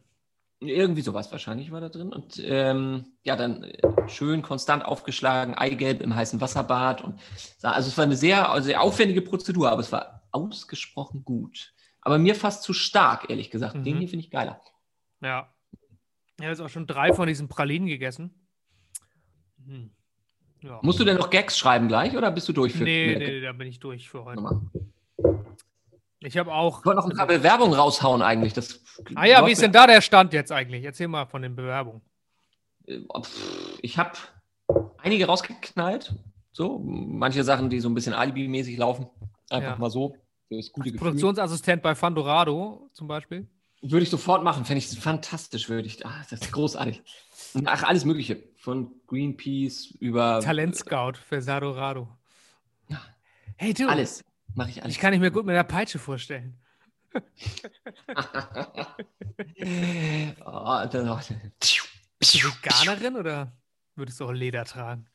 Irgendwie sowas wahrscheinlich war da drin. Und ähm, ja, dann äh, schön konstant aufgeschlagen, Eigelb im heißen Wasserbad. Und, also es war eine sehr, also sehr aufwendige Prozedur, aber es war ausgesprochen gut. Aber mir fast zu stark, ehrlich gesagt. Mhm. Den hier finde ich geiler. Ja. Ich habe jetzt auch schon drei von diesen Pralinen gegessen. Hm. Ja. Musst du denn noch Gags schreiben gleich oder bist du durch für nee, der nee, da bin ich durch für heute. Ich habe auch. Ich wollte noch ein paar Bewerbungen raushauen eigentlich. Das ah ja, wie ist denn da der Stand jetzt eigentlich? Erzähl mal von den Bewerbungen. Äh, Ich habe einige rausgeknallt. So, manche Sachen, die so ein bisschen Alibi-mäßig laufen. Einfach Ja. mal so. Das gute Gefühl. Produktionsassistent bei Fandorado zum Beispiel. Würde ich sofort machen. Fände ich fantastisch, würde ich. Ah, das ist großartig. Ach, alles Mögliche. Von Greenpeace über Talentscout für Sadorado. Ja. Hey du, alles. Mache ich alles. ich kann ich mir gut mit der Peitsche vorstellen. oh, dann noch. Bist du Veganerin oder würdest du auch Leder tragen?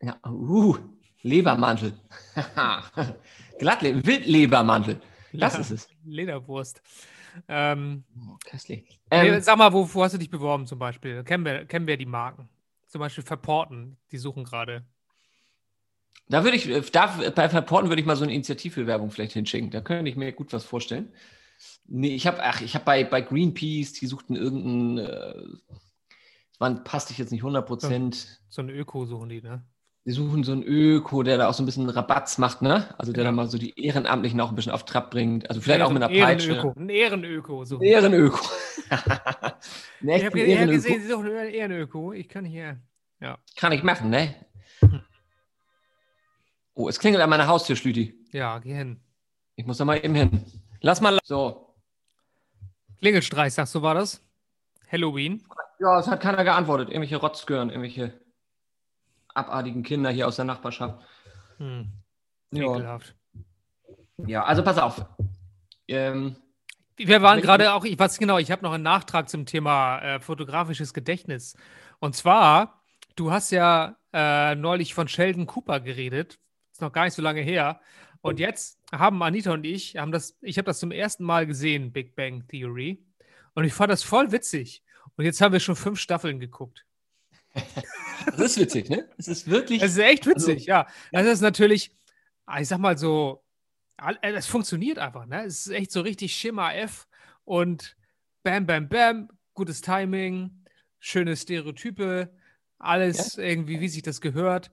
Ja, uh, Lebermantel. Glattle Wildlebermantel. Das Ja. ist es. Lederwurst. Ähm, Oh, köstlich. Ähm, sag mal, wo, wo hast du dich beworben zum Beispiel? Kennen wir, kennen wir die Marken? Zum Beispiel Verporten, die suchen gerade. Da würde ich, äh, da, bei Verporten würde ich mal so eine Initiativbewerbung vielleicht hinschicken. Da könnte ich mir gut was vorstellen. Nee, ich habe, ach, ich habe bei, bei Greenpeace, die suchten irgendeinen, äh, wann passte ich jetzt nicht 100 Prozent. So ein Öko suchen die, ne? Die suchen so einen Öko, der da auch so ein bisschen Rabatz macht, ne? Also der Ja. da mal so die Ehrenamtlichen auch ein bisschen auf Trab bringt. Also vielleicht Ja, auch so mit ein einer Peitsche. Ehrenöko. Ein Ehrenöko die. Ehrenöko. Ein Ich habe Ehrenöko. gesehen, sie suchen ein Ehrenöko. Ich kann hier. Kann ich machen, ne? Oh, es klingelt an meiner Haustür, Schlüti. Ja, geh hin. Ich muss da mal eben hin. Lass mal. So. Klingelstreich, sagst du, war das? Halloween. Ja, es hat keiner geantwortet. Irgendwelche Rotzgören, irgendwelche abartigen Kinder hier aus der Nachbarschaft. Hm. Ja, ja also pass auf. Ähm, Wir waren gerade auch, ich weiß genau, ich habe noch einen Nachtrag zum Thema äh, fotografisches Gedächtnis. Und zwar, du hast ja äh, neulich von Sheldon Cooper geredet. Ist noch gar nicht so lange her. Und jetzt haben Anita und ich, haben das, ich habe das zum ersten Mal gesehen, Big Bang Theory. Und ich fand das voll witzig. Und jetzt haben wir schon fünf Staffeln geguckt. Das ist witzig, ne? Es ist wirklich. Es ist echt witzig, ja. Das ist natürlich, ah, ich sag mal so, äh, es funktioniert einfach, ne? Es ist echt so richtig Schema F und bam, bam, bam, gutes Timing, schöne Stereotype, alles irgendwie, wie sich das gehört.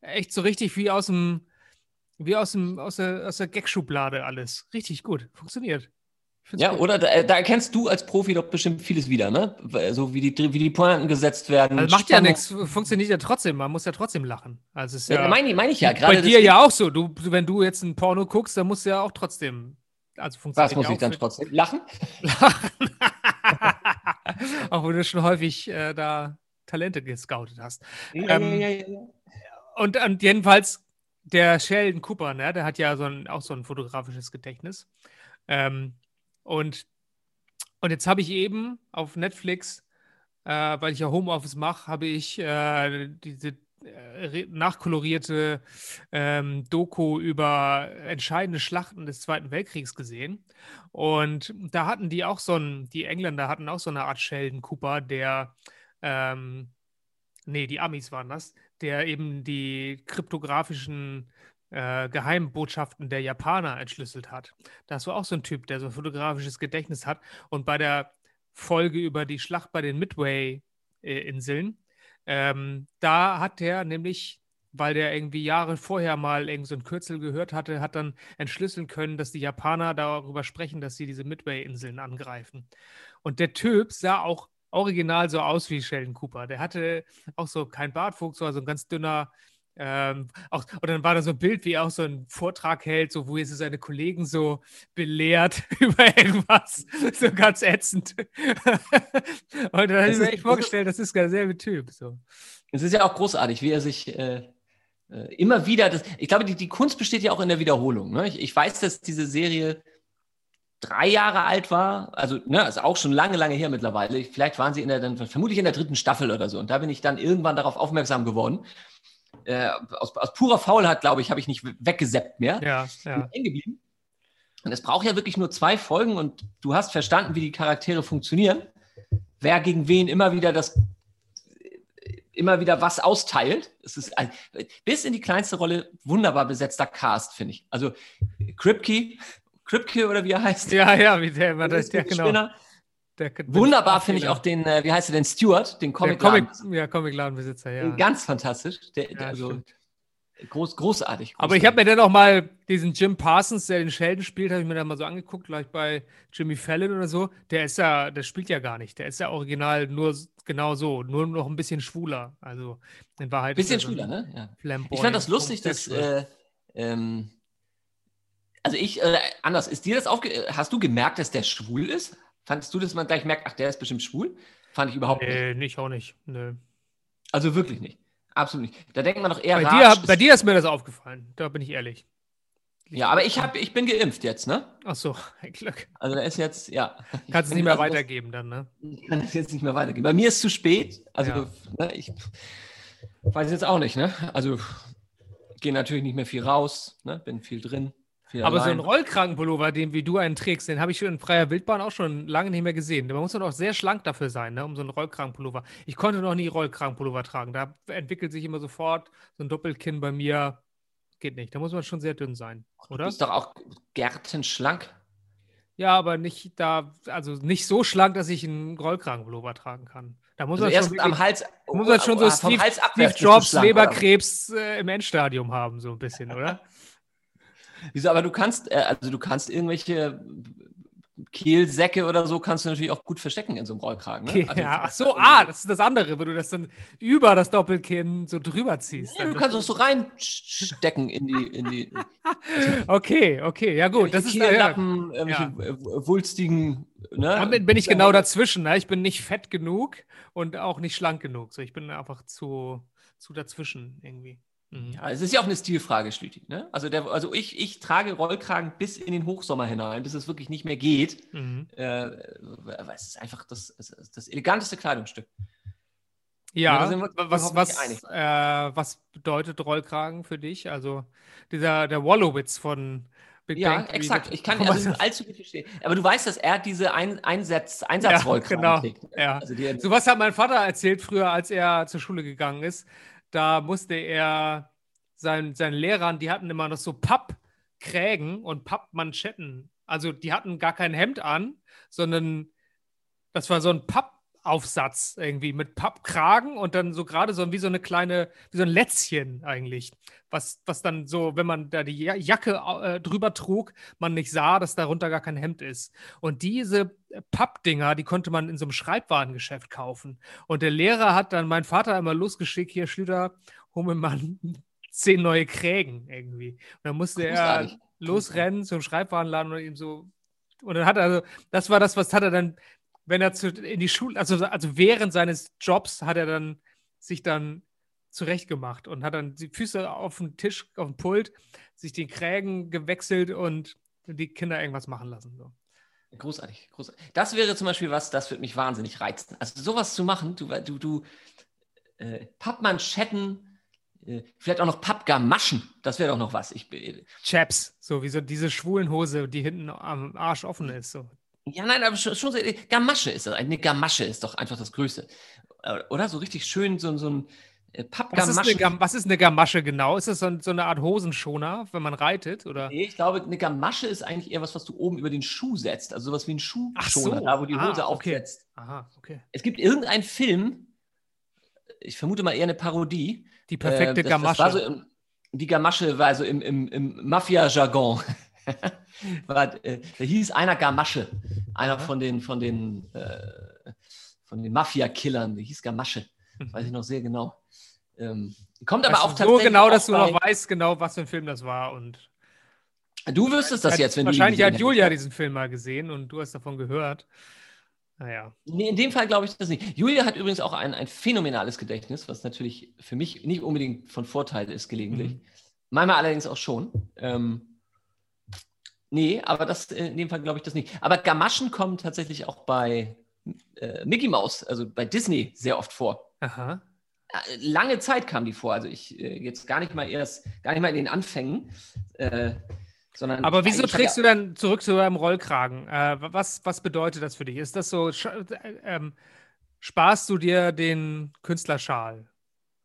Echt so richtig wie aus dem, wie aus dem, aus der, aus der Gag-Schublade alles. Richtig gut, funktioniert. Ja, gut. oder da, da, erkennst du als Profi doch bestimmt vieles wieder, ne? So wie die, wie die Pointen gesetzt werden. Also macht Spannung. ja nichts, funktioniert ja trotzdem, man muss ja trotzdem lachen. Also ist ja, ja meine, meine ich ja. Bei dir ja auch so. Du, wenn du jetzt ein Porno guckst, dann musst du ja auch trotzdem. Also funktioniert Was muss ja ich dann trotzdem? Lachen? Lachen. auch wenn du schon häufig äh, da Talente gescoutet hast. Ja, ähm, ja, ja. Und, und jedenfalls der Sheldon Cooper, ne, der hat ja so ein, auch so ein fotografisches Gedächtnis. Ähm, und, und jetzt habe ich eben auf Netflix, äh, weil ich ja Homeoffice mache, habe ich äh, diese äh, nachkolorierte ähm, Doku über entscheidende Schlachten des Zweiten Weltkriegs gesehen. Und da hatten die auch so ein, die Engländer hatten auch so eine Art Sheldon Cooper, der, ähm, nee, die Amis waren das, der eben die kryptografischen äh, Geheimbotschaften der Japaner entschlüsselt hat. Das war auch so ein Typ, der so ein fotografisches Gedächtnis hat. Und bei der Folge über die Schlacht bei den Midway-Inseln, ähm, da hat er nämlich, weil der irgendwie Jahre vorher mal irgend so ein Kürzel gehört hatte, hat dann entschlüsseln können, dass die Japaner darüber sprechen, dass sie diese Midway-Inseln angreifen. Und der Typ sah auch original so aus wie Sheldon Cooper. Der hatte auch so kein Bartwuchs, so ein ganz dünner, ähm, auch, und dann war da so ein Bild, wie er auch so einen Vortrag hält, so wo er so seine Kollegen so belehrt über irgendwas. So ganz ätzend. und dann habe ich mir echt vorgestellt, das ist derselbe Typ. So. Es ist ja auch großartig, wie er sich äh, äh, immer wieder. Das, ich glaube, die, die Kunst besteht ja auch in der Wiederholung. Ne? Ich, ich weiß, dass diese Serie drei Jahre alt war, also ne, ist auch schon lange, lange her mittlerweile. Vielleicht waren sie in der, dann vermutlich in der dritten Staffel oder so. Und da bin ich dann irgendwann darauf aufmerksam geworden äh, aus, aus, purer Faulheit, glaube ich, habe ich nicht weggeseppt mehr. Ja, ja. Geblieben. Und es braucht ja wirklich nur zwei Folgen und du hast verstanden, wie die Charaktere funktionieren. Wer gegen wen immer wieder das immer wieder was austeilt. Es ist ein, bis in die kleinste Rolle wunderbar besetzter Cast, finde ich. Also Kripke, Kripke oder wie er heißt. Ja, ja, wie der immer das, der genau. Spinner. Der, Wunderbar finde ich auch den, äh, wie heißt er denn, Stuart, den Comic-Laden. Comic, ja, Comic-Ladenbesitzer, ja. Ganz fantastisch. Der, ja, also, groß, großartig, großartig, Aber ich habe mir dann auch mal diesen Jim Parsons, der den Sheldon spielt, habe ich mir dann mal so angeguckt, gleich bei Jimmy Fallon oder so. Der ist ja, der spielt ja gar nicht. Der ist ja original nur genau so, nur noch ein bisschen schwuler. Also in Wahrheit. Bisschen schwuler, ne? Ja. Ich fand das lustig, dass. Äh, ähm, also ich, äh, anders, ist dir das aufge... Hast du gemerkt, dass der schwul ist? Fandest du, dass man gleich merkt, ach, der ist bestimmt schwul? Fand ich überhaupt nee, nicht. nicht, auch nicht. Nö. Also wirklich nicht. Absolut nicht. Da denkt man doch eher bei Dir, bei dir ist mir das aufgefallen, da bin ich ehrlich. Ja, aber ich, hab, ich bin geimpft jetzt, ne? Ach so, ein Glück. Also da ist jetzt, ja. Kannst es nicht mehr also weitergeben dann, ne? Ich kann es jetzt nicht mehr weitergeben. Bei mir ist es zu spät. Also ja. ne, ich weiß jetzt auch nicht, ne? Also gehe natürlich nicht mehr viel raus, ne? Bin viel drin. Aber so ein Rollkragenpullover, den wie du einen trägst, den habe ich in freier Wildbahn auch schon lange nicht mehr gesehen. Man muss doch auch sehr schlank dafür sein, ne, um so einen Rollkragenpullover. Ich konnte noch nie Rollkragenpullover tragen. Da entwickelt sich immer sofort so ein Doppelkinn bei mir. Geht nicht. Da muss man schon sehr dünn sein, oder? Du bist doch auch gärtenschlank. Ja, aber nicht da, also nicht so schlank, dass ich einen Rollkragenpullover tragen kann. Da muss also man schon am Hals, muss man schon so Steve, Steve Jobs Leberkrebs äh, im Endstadium haben, so ein bisschen, oder? Wieso, aber du kannst, äh, also du kannst irgendwelche Kehlsäcke oder so kannst du natürlich auch gut verstecken in so einem Rollkragen. Ne? Also, ja, ach so, ah, das ist das andere, wenn du das dann über das Doppelkinn so drüber ziehst. Ja, du kannst das so reinstecken in die. In die okay, okay, ja gut. Das ist Kehllappen, ja. irgendwelche ja. wulstigen. Ne? Damit bin ich genau dazwischen. Ne? Ich bin nicht fett genug und auch nicht schlank genug. So, ich bin einfach zu, zu dazwischen irgendwie. Mhm. Ja, es ist ja auch eine Stilfrage, Schlüti. Ne? Also, der, also ich, ich trage Rollkragen bis in den Hochsommer hinein, bis es wirklich nicht mehr geht. Mhm. Äh, es ist einfach das, das eleganteste Kleidungsstück. Ja, ja was, was, äh, was bedeutet Rollkragen für dich? Also dieser der Wallowitz von Big ja, Bang exakt. Ich kann also allzu gut verstehen. Aber du weißt, dass er diese Ein Einsatz Einsatzrollkragen ja, genau. trägt. Ja. Also so was hat mein Vater erzählt früher, als er zur Schule gegangen ist da musste er seinen, seinen Lehrern, die hatten immer noch so Pappkrägen und Pappmanschetten. Also die hatten gar kein Hemd an, sondern das war so ein Papp Pappaufsatz irgendwie mit Pappkragen und dann so gerade so wie so eine kleine, wie so ein Lätzchen eigentlich. Was, was dann so, wenn man da die Jacke äh, drüber trug, man nicht sah, dass darunter gar kein Hemd ist. Und diese Pappdinger, die konnte man in so einem Schreibwarengeschäft kaufen. Und der Lehrer hat dann mein Vater immer losgeschickt, hier Schlüter, hol mir mal zehn neue Krägen irgendwie. Und dann musste Großartig. er losrennen zum Schreibwarenladen und ihm so. Und dann hat er, also, das war das, was hat er dann, wenn er zu, in die Schule, also, also während seines Jobs hat er dann sich dann zurechtgemacht und hat dann die Füße auf den Tisch, auf den Pult, sich die Krägen gewechselt und die Kinder irgendwas machen lassen. So. Großartig, großartig. Das wäre zum Beispiel was, das würde mich wahnsinnig reizen. Also sowas zu machen, du, du, du äh, Pappmanschetten, äh, vielleicht auch noch Pappgamaschen, das wäre doch noch was. Ich, äh, Chaps, so wie so diese schwulen Hose, die hinten am Arsch offen ist. So. Ja, nein, aber schon, schon so, Gamasche ist das. Eine Gamasche ist doch einfach das Größte. Äh, oder so richtig schön, so, so ein äh, Was ist, eine, was ist eine Gamasche genau? Ist das so, so, eine Art Hosenschoner, wenn man reitet? Oder? Nee, ich glaube, eine Gamasche ist eigentlich eher was, was du oben über den Schuh setzt. Also sowas wie ein Schuhschoner, so. da wo die Hose ah, okay. aufsetzt. Aha, okay. Es gibt irgendeinen Film, ich vermute mal eher eine Parodie. Die perfekte äh, das, Gamasche. Das so im, die Gamasche war so im, im, im Mafia-Jargon. war, äh, da hieß einer Gamasche. Einer von den, von den, äh, den Mafia-Killern. Der hieß Gamasche. Weiß ich noch sehr genau. Ähm, kommt aber auch tatsächlich. So genau, dass du noch weißt, genau, was für ein Film das war. Und du wüsstest das jetzt, wenn wahrscheinlich du. Wahrscheinlich hat Julia diesen Film mal gesehen und du hast davon gehört. Naja. Nee, in dem Fall glaube ich das nicht. Julia hat übrigens auch ein, ein phänomenales Gedächtnis, was natürlich für mich nicht unbedingt von Vorteil ist, gelegentlich. Mhm. Manchmal allerdings auch schon. Ähm, nee, aber das in dem Fall glaube ich das nicht. Aber Gamaschen kommen tatsächlich auch bei äh, Mickey Mouse, also bei Disney, sehr oft vor. Aha. Äh, lange Zeit kam die vor. Also ich äh, jetzt gar nicht mal erst, gar nicht mal in den Anfängen. Äh, sondern Aber wieso trägst ja, du dann zurück zu deinem Rollkragen? Äh, was, was bedeutet das für dich? Ist das so, äh, ähm, sparst du dir den Künstlerschal?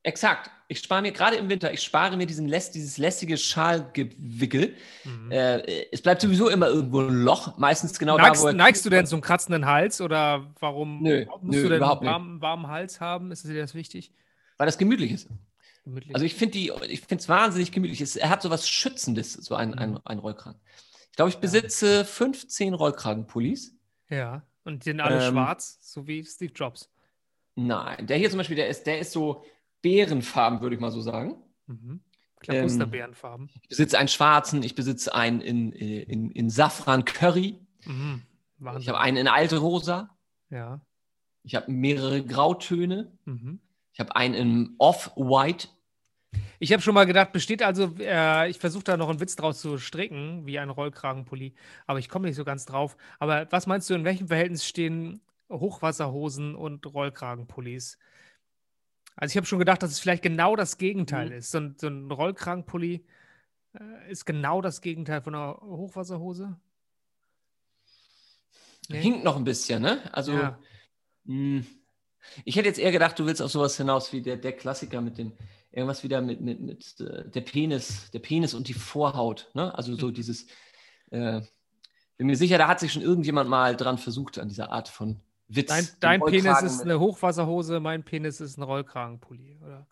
Exakt. Ich spare mir gerade im Winter, ich spare mir diesen läst, dieses lästige Schalgewickel. Mhm. Äh, es bleibt sowieso immer irgendwo ein Loch, meistens genau neigst, da, wo Neigst du denn zum kratzenden Hals oder warum nö, musst nö, du denn einen warmen, warmen Hals haben? Ist dir das wichtig? weil das gemütlich ist. Gemütlich. Also ich finde es wahnsinnig gemütlich. Es, er hat so was Schützendes, so ein, ein, ein Rollkragen. Ich glaube, ich besitze ja. 15 Rollkragenpullis. Ja, und die sind alle ähm, schwarz, so wie Steve Jobs. Nein, der hier zum Beispiel, der ist, der ist so Bärenfarben, würde ich mal so sagen. Mhm. Klabusterbeerenfarben. Ähm, ich besitze einen schwarzen, ich besitze einen in, in, in Safran Curry. Mhm. Ich habe einen in alte Rosa. Ja. Ich habe mehrere Grautöne. Mhm. Ich habe einen in Off-White. Ich habe schon mal gedacht, besteht also, äh, ich versuche da noch einen Witz draus zu stricken, wie ein Rollkragenpulli, aber ich komme nicht so ganz drauf. Aber was meinst du, in welchem Verhältnis stehen Hochwasserhosen und Rollkragenpullis? Also ich habe schon gedacht, dass es vielleicht genau das Gegenteil mhm. ist. So ein, so ein Rollkragenpulli äh, ist genau das Gegenteil von einer Hochwasserhose. Nee. Hinkt noch ein bisschen, ne? Also ja. mh, hm. Ich hätte jetzt eher gedacht, du willst auf sowas hinaus wie der, der Klassiker mit dem, irgendwas wieder mit, mit, mit äh, der Penis, der Penis und die Vorhaut. Ne? Also so mhm. dieses, äh, bin mir sicher, da hat sich schon irgendjemand mal dran versucht, an dieser Art von Witz. Dein, dein Penis ist eine Hochwasserhose, mein Penis ist ein Rollkragenpulli, oder?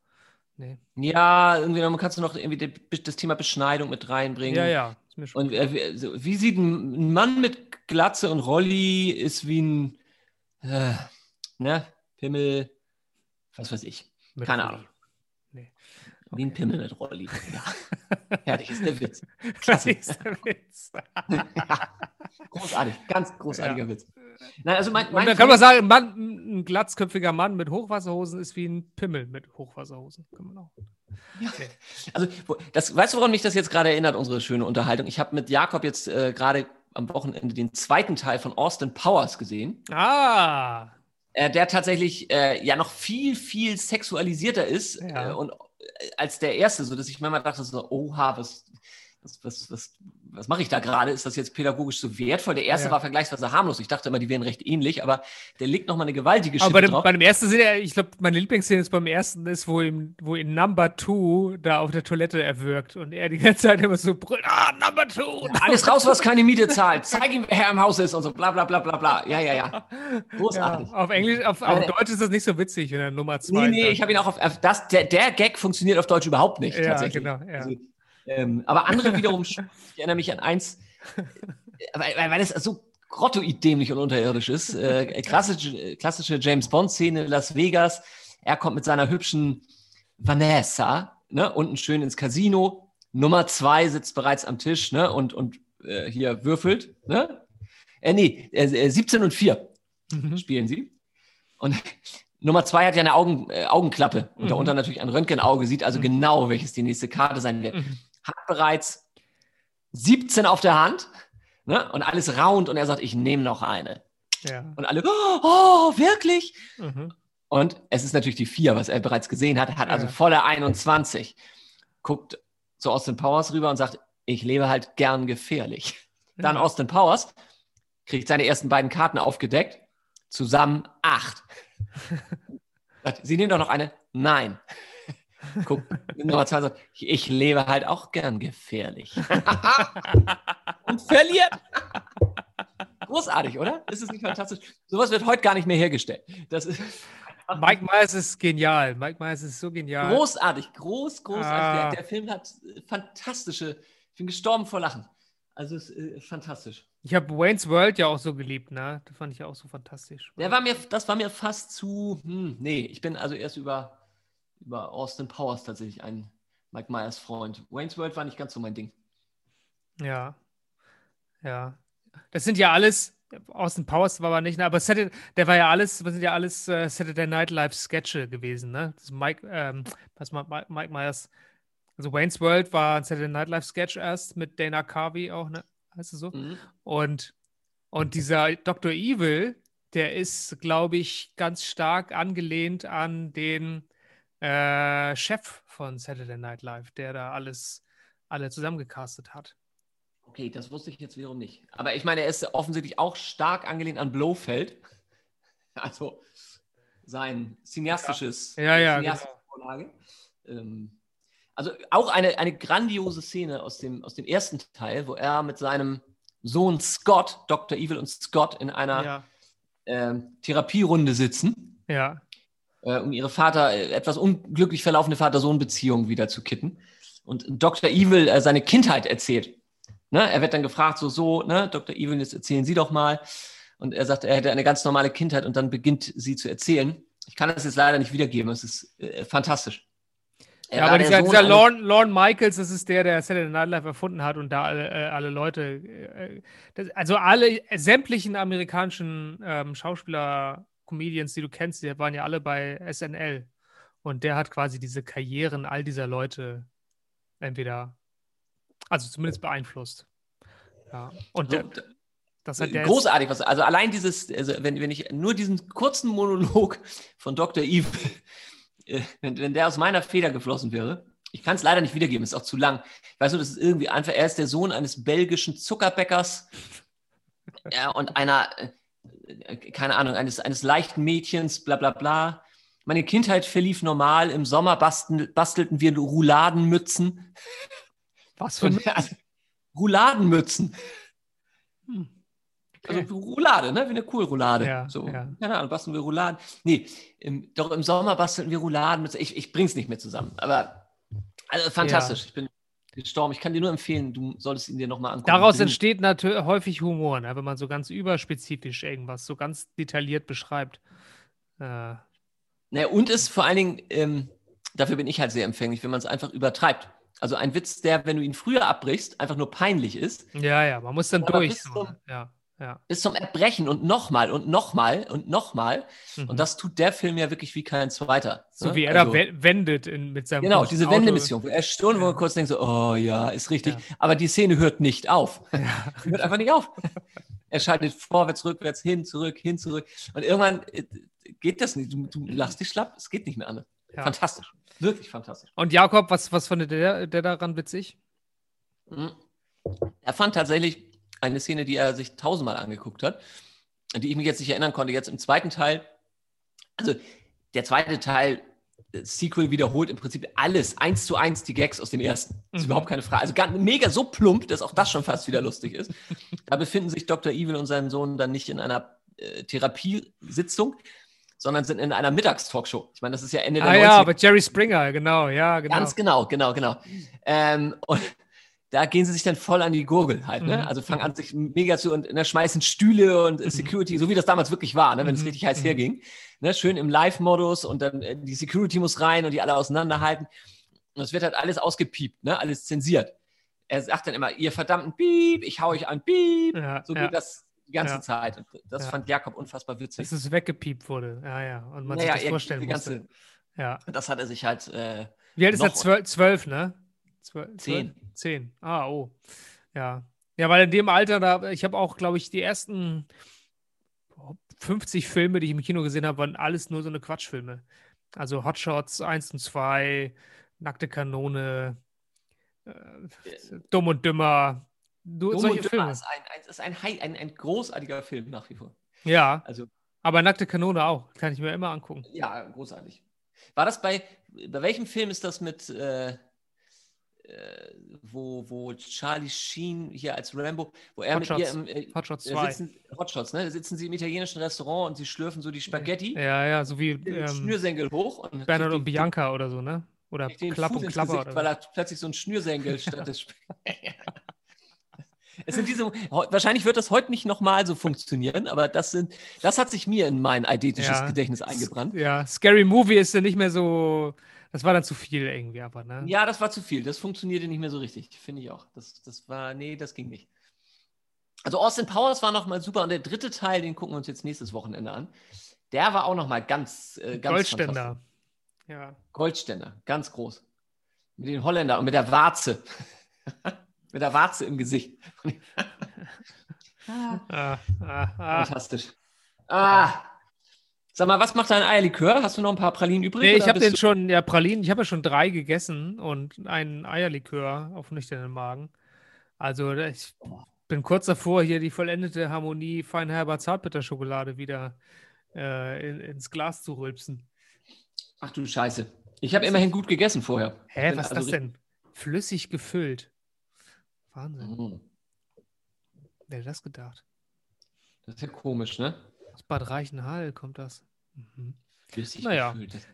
Nee. Ja, irgendwie dann kannst du noch irgendwie das Thema Beschneidung mit reinbringen. Ja, ja. Und äh, wie, wie, sieht ein Mann mit Glatze und Rolli ist wie ein, äh, ne? Pimmel, was weiß ich. Keine. Ahnung. Wie ein Pimmel mit Rolli. Ja. Fertig ist der Witz. Klasse. ist der Witz. Großartig, ganz großartiger ja. Witz. Nein, also mein, mein Und dann kann man sagen, Mann, ein glatzköpfiger Mann mit Hochwasserhosen ist wie ein Pimmel mit Hochwasserhosen. Kann man auch. Ja. Also, das, weißt du, woran mich das jetzt gerade erinnert, unsere schöne Unterhaltung? Ich habe mit Jakob jetzt äh, gerade am Wochenende den zweiten Teil von Austin Powers gesehen. Ah äh, der tatsächlich äh, ja noch viel, viel sexualisierter ist ja. äh, und, als der erste, so dass ich manchmal dachte, so, oha, was, was, was, was, was mache ich da gerade? Ist das jetzt pädagogisch so wertvoll? Der erste Ja. war vergleichsweise harmlos. Ich dachte immer, die wären recht ähnlich, aber der legt nochmal eine gewaltige Aber bei Schippe dem, drauf. bei dem ersten sind ja, ich glaube, meine Lieblingsszene ist beim ersten ist, wo ihm, wo ihn Number Two da auf der Toilette erwürgt und er die ganze Zeit immer so brüllt, ah, Number Two! Alles raus, was keine Miete zahlt. Zeig ihm, wer Herr im Haus ist und so bla bla bla bla bla. Ja, ja, ja. Ja, Großartig. auf Englisch, auf, auf Deutsch ist das nicht so witzig, wenn er Nummer zwei Nee, nee, ich habe ihn auch auf, auf das, der, der Gag funktioniert auf Deutsch überhaupt nicht, Ja, tatsächlich. genau, ja. Also, ähm, aber andere wiederum, ich erinnere mich an eins, äh, weil, weil, es so grottoid dämlich und unterirdisch ist. Äh, klassische, klassische James Bond-Szene, Las Vegas. Er kommt mit seiner hübschen Vanessa, ne, unten schön ins Casino. Nummer zwei sitzt bereits am Tisch, ne, und, und äh, hier würfelt, ne? Äh, nee, äh, 17 und 4 Mhm. spielen sie. Und Nummer zwei hat ja eine Augen, äh, Augenklappe und Mhm. darunter natürlich ein Röntgenauge, sieht also Mhm. genau, welches die nächste Karte sein wird. Hat bereits 17 auf der Hand ne? und alles raunt und er sagt, ich nehme noch eine. Ja. Und alle, oh, wirklich? Mhm. Und es ist natürlich die vier, was er bereits gesehen hat, hat also Ja. volle 21. Guckt zu Austin Powers rüber und sagt, ich lebe halt gern gefährlich. Dann Ja. Austin Powers kriegt seine ersten beiden Karten aufgedeckt, zusammen acht. Sagt, Sie nehmen doch noch eine? Nein. Guck, Nummer zwei sagt, ich lebe halt auch gern gefährlich. Und verliert. Großartig, oder? Ist es nicht fantastisch? Sowas wird heute gar nicht mehr hergestellt. Das ist Mike Myers ist genial. Mike Myers ist so genial. großartig, groß, großartig. Ah. Der, der Film hat äh, fantastische, ich bin gestorben vor Lachen. Also es ist äh, fantastisch. Ich habe Wayne's World ja auch so geliebt, ne? Das fand ich ja auch so fantastisch. Der war mir, das war mir fast zu, hm, nee, ich bin also erst über, über Austin Powers tatsächlich ein Mike Myers Freund. Wayne's World war nicht ganz so mein Ding. Ja. Ja. Das sind ja alles, Austin Powers war aber nicht, ne? aber Saturday, der war ja alles, das sind ja alles äh, Saturday Night Live Sketche gewesen, ne? Das ist Mike, ähm, was ma- Mike, Mike Myers, also Wayne's World war ein Saturday Night Live Sketch erst mit Dana Carvey auch, ne? Heißt es so? Mhm. Und, und dieser Dr. Evil, der ist, glaube ich, ganz stark angelehnt an den äh, Chef von Saturday Night Live, der da alles alle zusammengecastet hat. Okay, das wusste ich jetzt wiederum nicht. Aber ich meine, er ist offensichtlich auch stark angelehnt an Blofeld. Also sein cineastisches Ja, ja, cineastische Vorlage. Ähm, also auch eine, eine grandiose Szene aus dem, aus dem ersten Teil, wo er mit seinem Sohn Scott, Dr. Evil und Scott, in einer Ja, ähm, Therapierunde sitzen, ja, äh, um ihre Vater, äh, etwas unglücklich verlaufende Vater-Sohn-Beziehung wieder zu kitten. Und Dr. Evil äh, seine Kindheit erzählt. Ne? Er wird dann gefragt, so, so, ne, Dr. Evil, jetzt erzählen Sie doch mal. Und er sagt, er hätte eine ganz normale Kindheit und dann beginnt sie zu erzählen. Ich kann das jetzt leider nicht wiedergeben, es ist äh, fantastisch. Ja aber dieser, dieser Lorne, Lorne Michaels, das ist der, der Saturday Night Live erfunden hat und da alle, äh, alle Leute, äh, das, also alle sämtlichen amerikanischen ähm, Schauspieler, Comedians, die du kennst, die waren ja alle bei SNL. Und der hat quasi diese Karrieren all dieser Leute entweder, also zumindest beeinflusst. Ja. Und der, das hat der Großartig, was, also allein dieses, also wenn, wenn ich nur diesen kurzen Monolog von Dr. Evil, äh, wenn, wenn der aus meiner Feder geflossen wäre, ich kann es leider nicht wiedergeben, ist auch zu lang. Ich weiß nur, das ist irgendwie einfach, er ist der Sohn eines belgischen Zuckerbäckers ja, und einer, äh, keine Ahnung, eines, eines leichten Mädchens, bla bla bla. Meine Kindheit verlief normal. Im Sommer basteln, bastelten wir Rouladenmützen. was für Und, also, Rouladenmützen. Hm. Also Okay. Roulade, ne? Wie eine Kohlroulade. Ja, so, ja. keine Ahnung, basteln wir Rouladen. Nee, im, doch im Sommer basteln wir Rouladen. Ich, ich bring's nicht mehr zusammen. Aber also fantastisch. Ich bin gestorben. Ich kann dir nur empfehlen, du solltest ihn dir nochmal angucken. Daraus entsteht natürlich häufig Humor, ne? wenn man so ganz überspezifisch irgendwas so ganz detailliert beschreibt. Äh, Naja, und ist vor allen Dingen, ähm, dafür bin ich halt sehr empfänglich, wenn man es einfach übertreibt. Also ein Witz, der, wenn du ihn früher abbrichst, einfach nur peinlich ist, ja, ja, man muss dann durch. bis zum- ne? ja, ja. bis zum Erbrechen und nochmal und nochmal und nochmal. Mhm. Und das tut der Film ja wirklich wie kein zweiter. so ne? wie er Also- da we- wendet in, mit seinem Genau, diese Auto. Wendemission, wo er Stunde, wo man kurz denkt so, oh ja, ist richtig. Ja. Aber die Szene hört nicht auf. Ja. Hört einfach nicht auf. Er schaltet vorwärts, rückwärts, hin, zurück, hin, zurück. Und irgendwann äh, geht das nicht. Du, du lachst dich schlapp, es geht nicht mehr anders. Ja. Fantastisch. Wirklich fantastisch. Und Jakob, was, was fand der, der daran witzig? Mhm. Er fand tatsächlich eine Szene, die er sich tausendmal angeguckt hat, an die ich mich jetzt nicht erinnern konnte. Jetzt im zweiten Teil, also der zweite Teil, das Sequel wiederholt im Prinzip alles, eins zu eins die Gags aus dem ersten. Das ist Mhm. überhaupt keine Frage. Also gar, mega so plump, dass auch das schon fast wieder lustig ist. Da befinden sich Dr. Evil und sein Sohn dann nicht in einer äh, Therapiesitzung, sondern sind in einer Mittagstalkshow. Ich meine, das ist ja Ende der Ah 90er. ja, aber Jerry Springer, genau, ja, genau. Ganz genau, genau, genau. Ähm, und da gehen sie sich dann voll an die Gurgel halt, ne? Mhm. Also fangen an, sich mega zu und ne, schmeißen Stühle und äh, Security, so wie das damals wirklich war, ne? wenn es Mhm. richtig heiß Mhm. herging. Ne? Schön im Live-Modus und dann äh, die Security muss rein und die alle auseinanderhalten. Und es wird halt alles ausgepiept, ne? alles zensiert. Er sagt dann immer, ihr verdammten Piep, ich hau euch an Piep. ja, So ja, geht das die ganze Ja. Zeit. Und das Ja. fand Jakob unfassbar witzig. dass es weggepiept wurde. Ja, ja. Und man Naja, sich das vorstellen musste. ganze, Ja. Das hat er sich halt äh, Wie alt ist er? zwölf ne? Zwölf, Zehn. zwölf? Zehn. Ah, oh. Ja. Ja, weil in dem Alter, da, ich habe auch, glaube ich, die ersten 50 Filme, die ich im Kino gesehen habe, waren alles nur so eine Quatschfilme. Also Hotshots 1 und 2, Nackte Kanone, äh, Dumm und Dümmer. Du, Dumm solche und Dümmer Filme. ist, ein, ein, ist ein, ein, ein großartiger Film nach wie vor. Ja, Also aber Nackte Kanone auch. Kann ich mir immer angucken. Ja, großartig. War das bei, bei welchem Film ist das mit, äh, wo, wo Charlie Sheen hier als Rambo, wo er mit ihr Hotshots. im, äh, Hotshots äh, 2. sitzen, Hotshots, ne? Da sitzen sie im italienischen Restaurant und sie schlürfen so die Spaghetti, Ja, ja, so wie ähm, Schnürsenkel hoch und Bernhard kriegt und Bianca oder so, ne? Oder Klapp und Klapper. Gesicht, Oder weil er plötzlich so ein Schnürsenkel statt des Es sind diese, wahrscheinlich wird das heute nicht nochmal so funktionieren, aber das sind, das hat sich mir in mein eidetisches Ja. Gedächtnis eingebrannt. Ja, Scary Movie ist ja nicht mehr so. Das war dann zu viel irgendwie, aber, ne? Ja, das war zu viel. Das funktionierte nicht mehr so richtig, finde ich auch. Das, das war, nee, das ging nicht. Also Austin Powers war nochmal super und der dritte Teil, den gucken wir uns jetzt nächstes Wochenende an. Der war auch nochmal ganz, äh, ganz Goldständer. Ja. Goldständer, ganz groß. Mit den Holländer und mit der Warze. mit der Warze im Gesicht. Ah, ah, ah. Fantastisch. Ah! Sag mal, was macht dein Eierlikör? Hast du noch ein paar Pralinen übrig? Nee, ich habe den schon, ja, Pralinen, ich habe ja schon drei gegessen und einen Eierlikör auf nüchternen Magen. Also ich bin kurz davor, hier die vollendete Harmonie Feinherber Zartbitterschokolade wieder äh, in, ins Glas zu rülpsen. Ach du Scheiße. Ich habe immerhin gut gegessen vorher. Hä, was ist also das denn? Flüssig gefüllt. Wahnsinn. Mhm. Wer hätte das gedacht? Das ist ja komisch, ne? Aus Bad Reichenhall kommt das. Mhm. Flüssig Naja. gefüllt, das-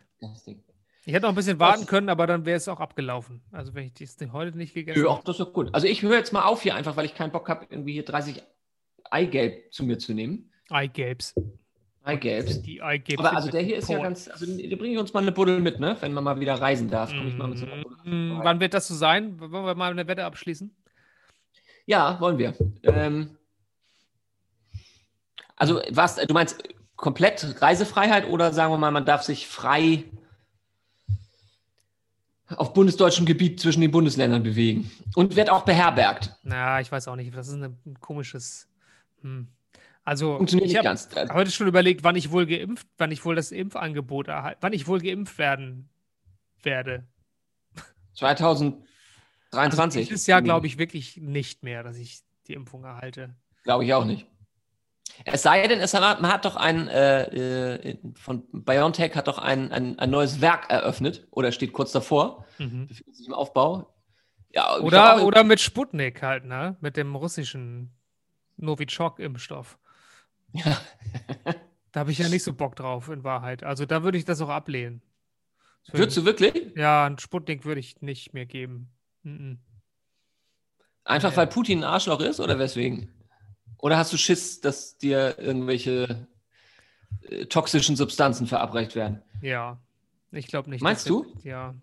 Ding. Ich hätte noch ein bisschen warten können, aber dann wäre es auch abgelaufen. Also wenn ich das heute nicht gegessen Ja, hätte. auch das ist doch gut. Also ich höre jetzt mal auf hier einfach, weil ich keinen Bock habe, irgendwie hier 30 Eigelb zu mir zu nehmen. Eigelbs. Eigelbs. Die Eigelbs. Aber also der hier ist ja Por- ganz, also da bringe ich uns mal eine Buddel mit, ne? Wenn man mal wieder reisen darf, komme ich mal mit so einer Buddel. Mm, Wann wird das so sein? Wollen wir mal eine Wette abschließen? Ja, wollen wir. Ähm, also was, du meinst komplett Reisefreiheit oder sagen wir mal, man darf sich frei auf bundesdeutschem Gebiet zwischen den Bundesländern bewegen und wird auch beherbergt. Na, ich weiß auch nicht. Das ist ein, komisches. Hm. Also, Funktioniert ich habe. Also, heute schon überlegt, wann ich wohl geimpft, wann ich wohl das Impfangebot erhalte, wann ich wohl geimpft werden werde. 2023. Dieses Jahr glaube ich wirklich nicht mehr, dass ich die Impfung erhalte. Glaube ich auch nicht. Es sei denn, es hat, man hat doch ein, äh, äh, von BioNTech hat doch ein, ein, ein neues Werk eröffnet oder steht kurz davor, Mhm. befindet sich im Aufbau. Ja, Oder, oder mit Sputnik halt, ne? Mit dem russischen Novichok-Impfstoff. Ja. Da habe ich ja nicht so Bock drauf, in Wahrheit. Also da würde ich das auch ablehnen. Das würde- Würdest du wirklich? Ja, einen Sputnik würde ich nicht mehr geben. Mhm. Einfach Nee. weil Putin ein Arschloch ist oder weswegen? Oder hast du Schiss, dass dir irgendwelche äh, toxischen Substanzen verabreicht werden? Ja, ich glaube nicht. Meinst du? der- Ja.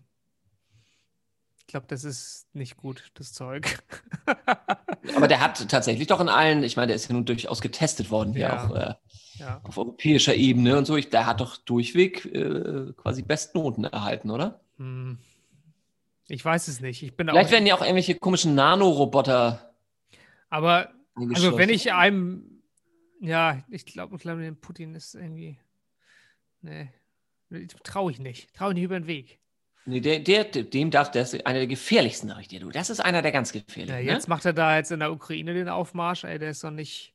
Ich glaube, das ist nicht gut, das Zeug. Aber der hat tatsächlich doch in allen, ich meine, der ist ja nun durchaus getestet worden hier Ja. auch äh, ja. auf europäischer Ebene und so. Ich, der hat doch durchweg äh, quasi Bestnoten erhalten, oder? Hm. Ich weiß es nicht. Ich bin Vielleicht werden ja auch irgendwelche komischen Nanoroboter Aber also wenn ich einem, ja, ich glaube, ich glaube, den Putin ist irgendwie, nee, traue ich nicht, traue ich nicht über den Weg. Nee, der, der, dem darf, das ist einer der gefährlichsten, sag ich dir, du. Das ist einer der ganz gefährlichen. Ja, jetzt ne? macht er da jetzt in der Ukraine den Aufmarsch, ey, der ist doch nicht.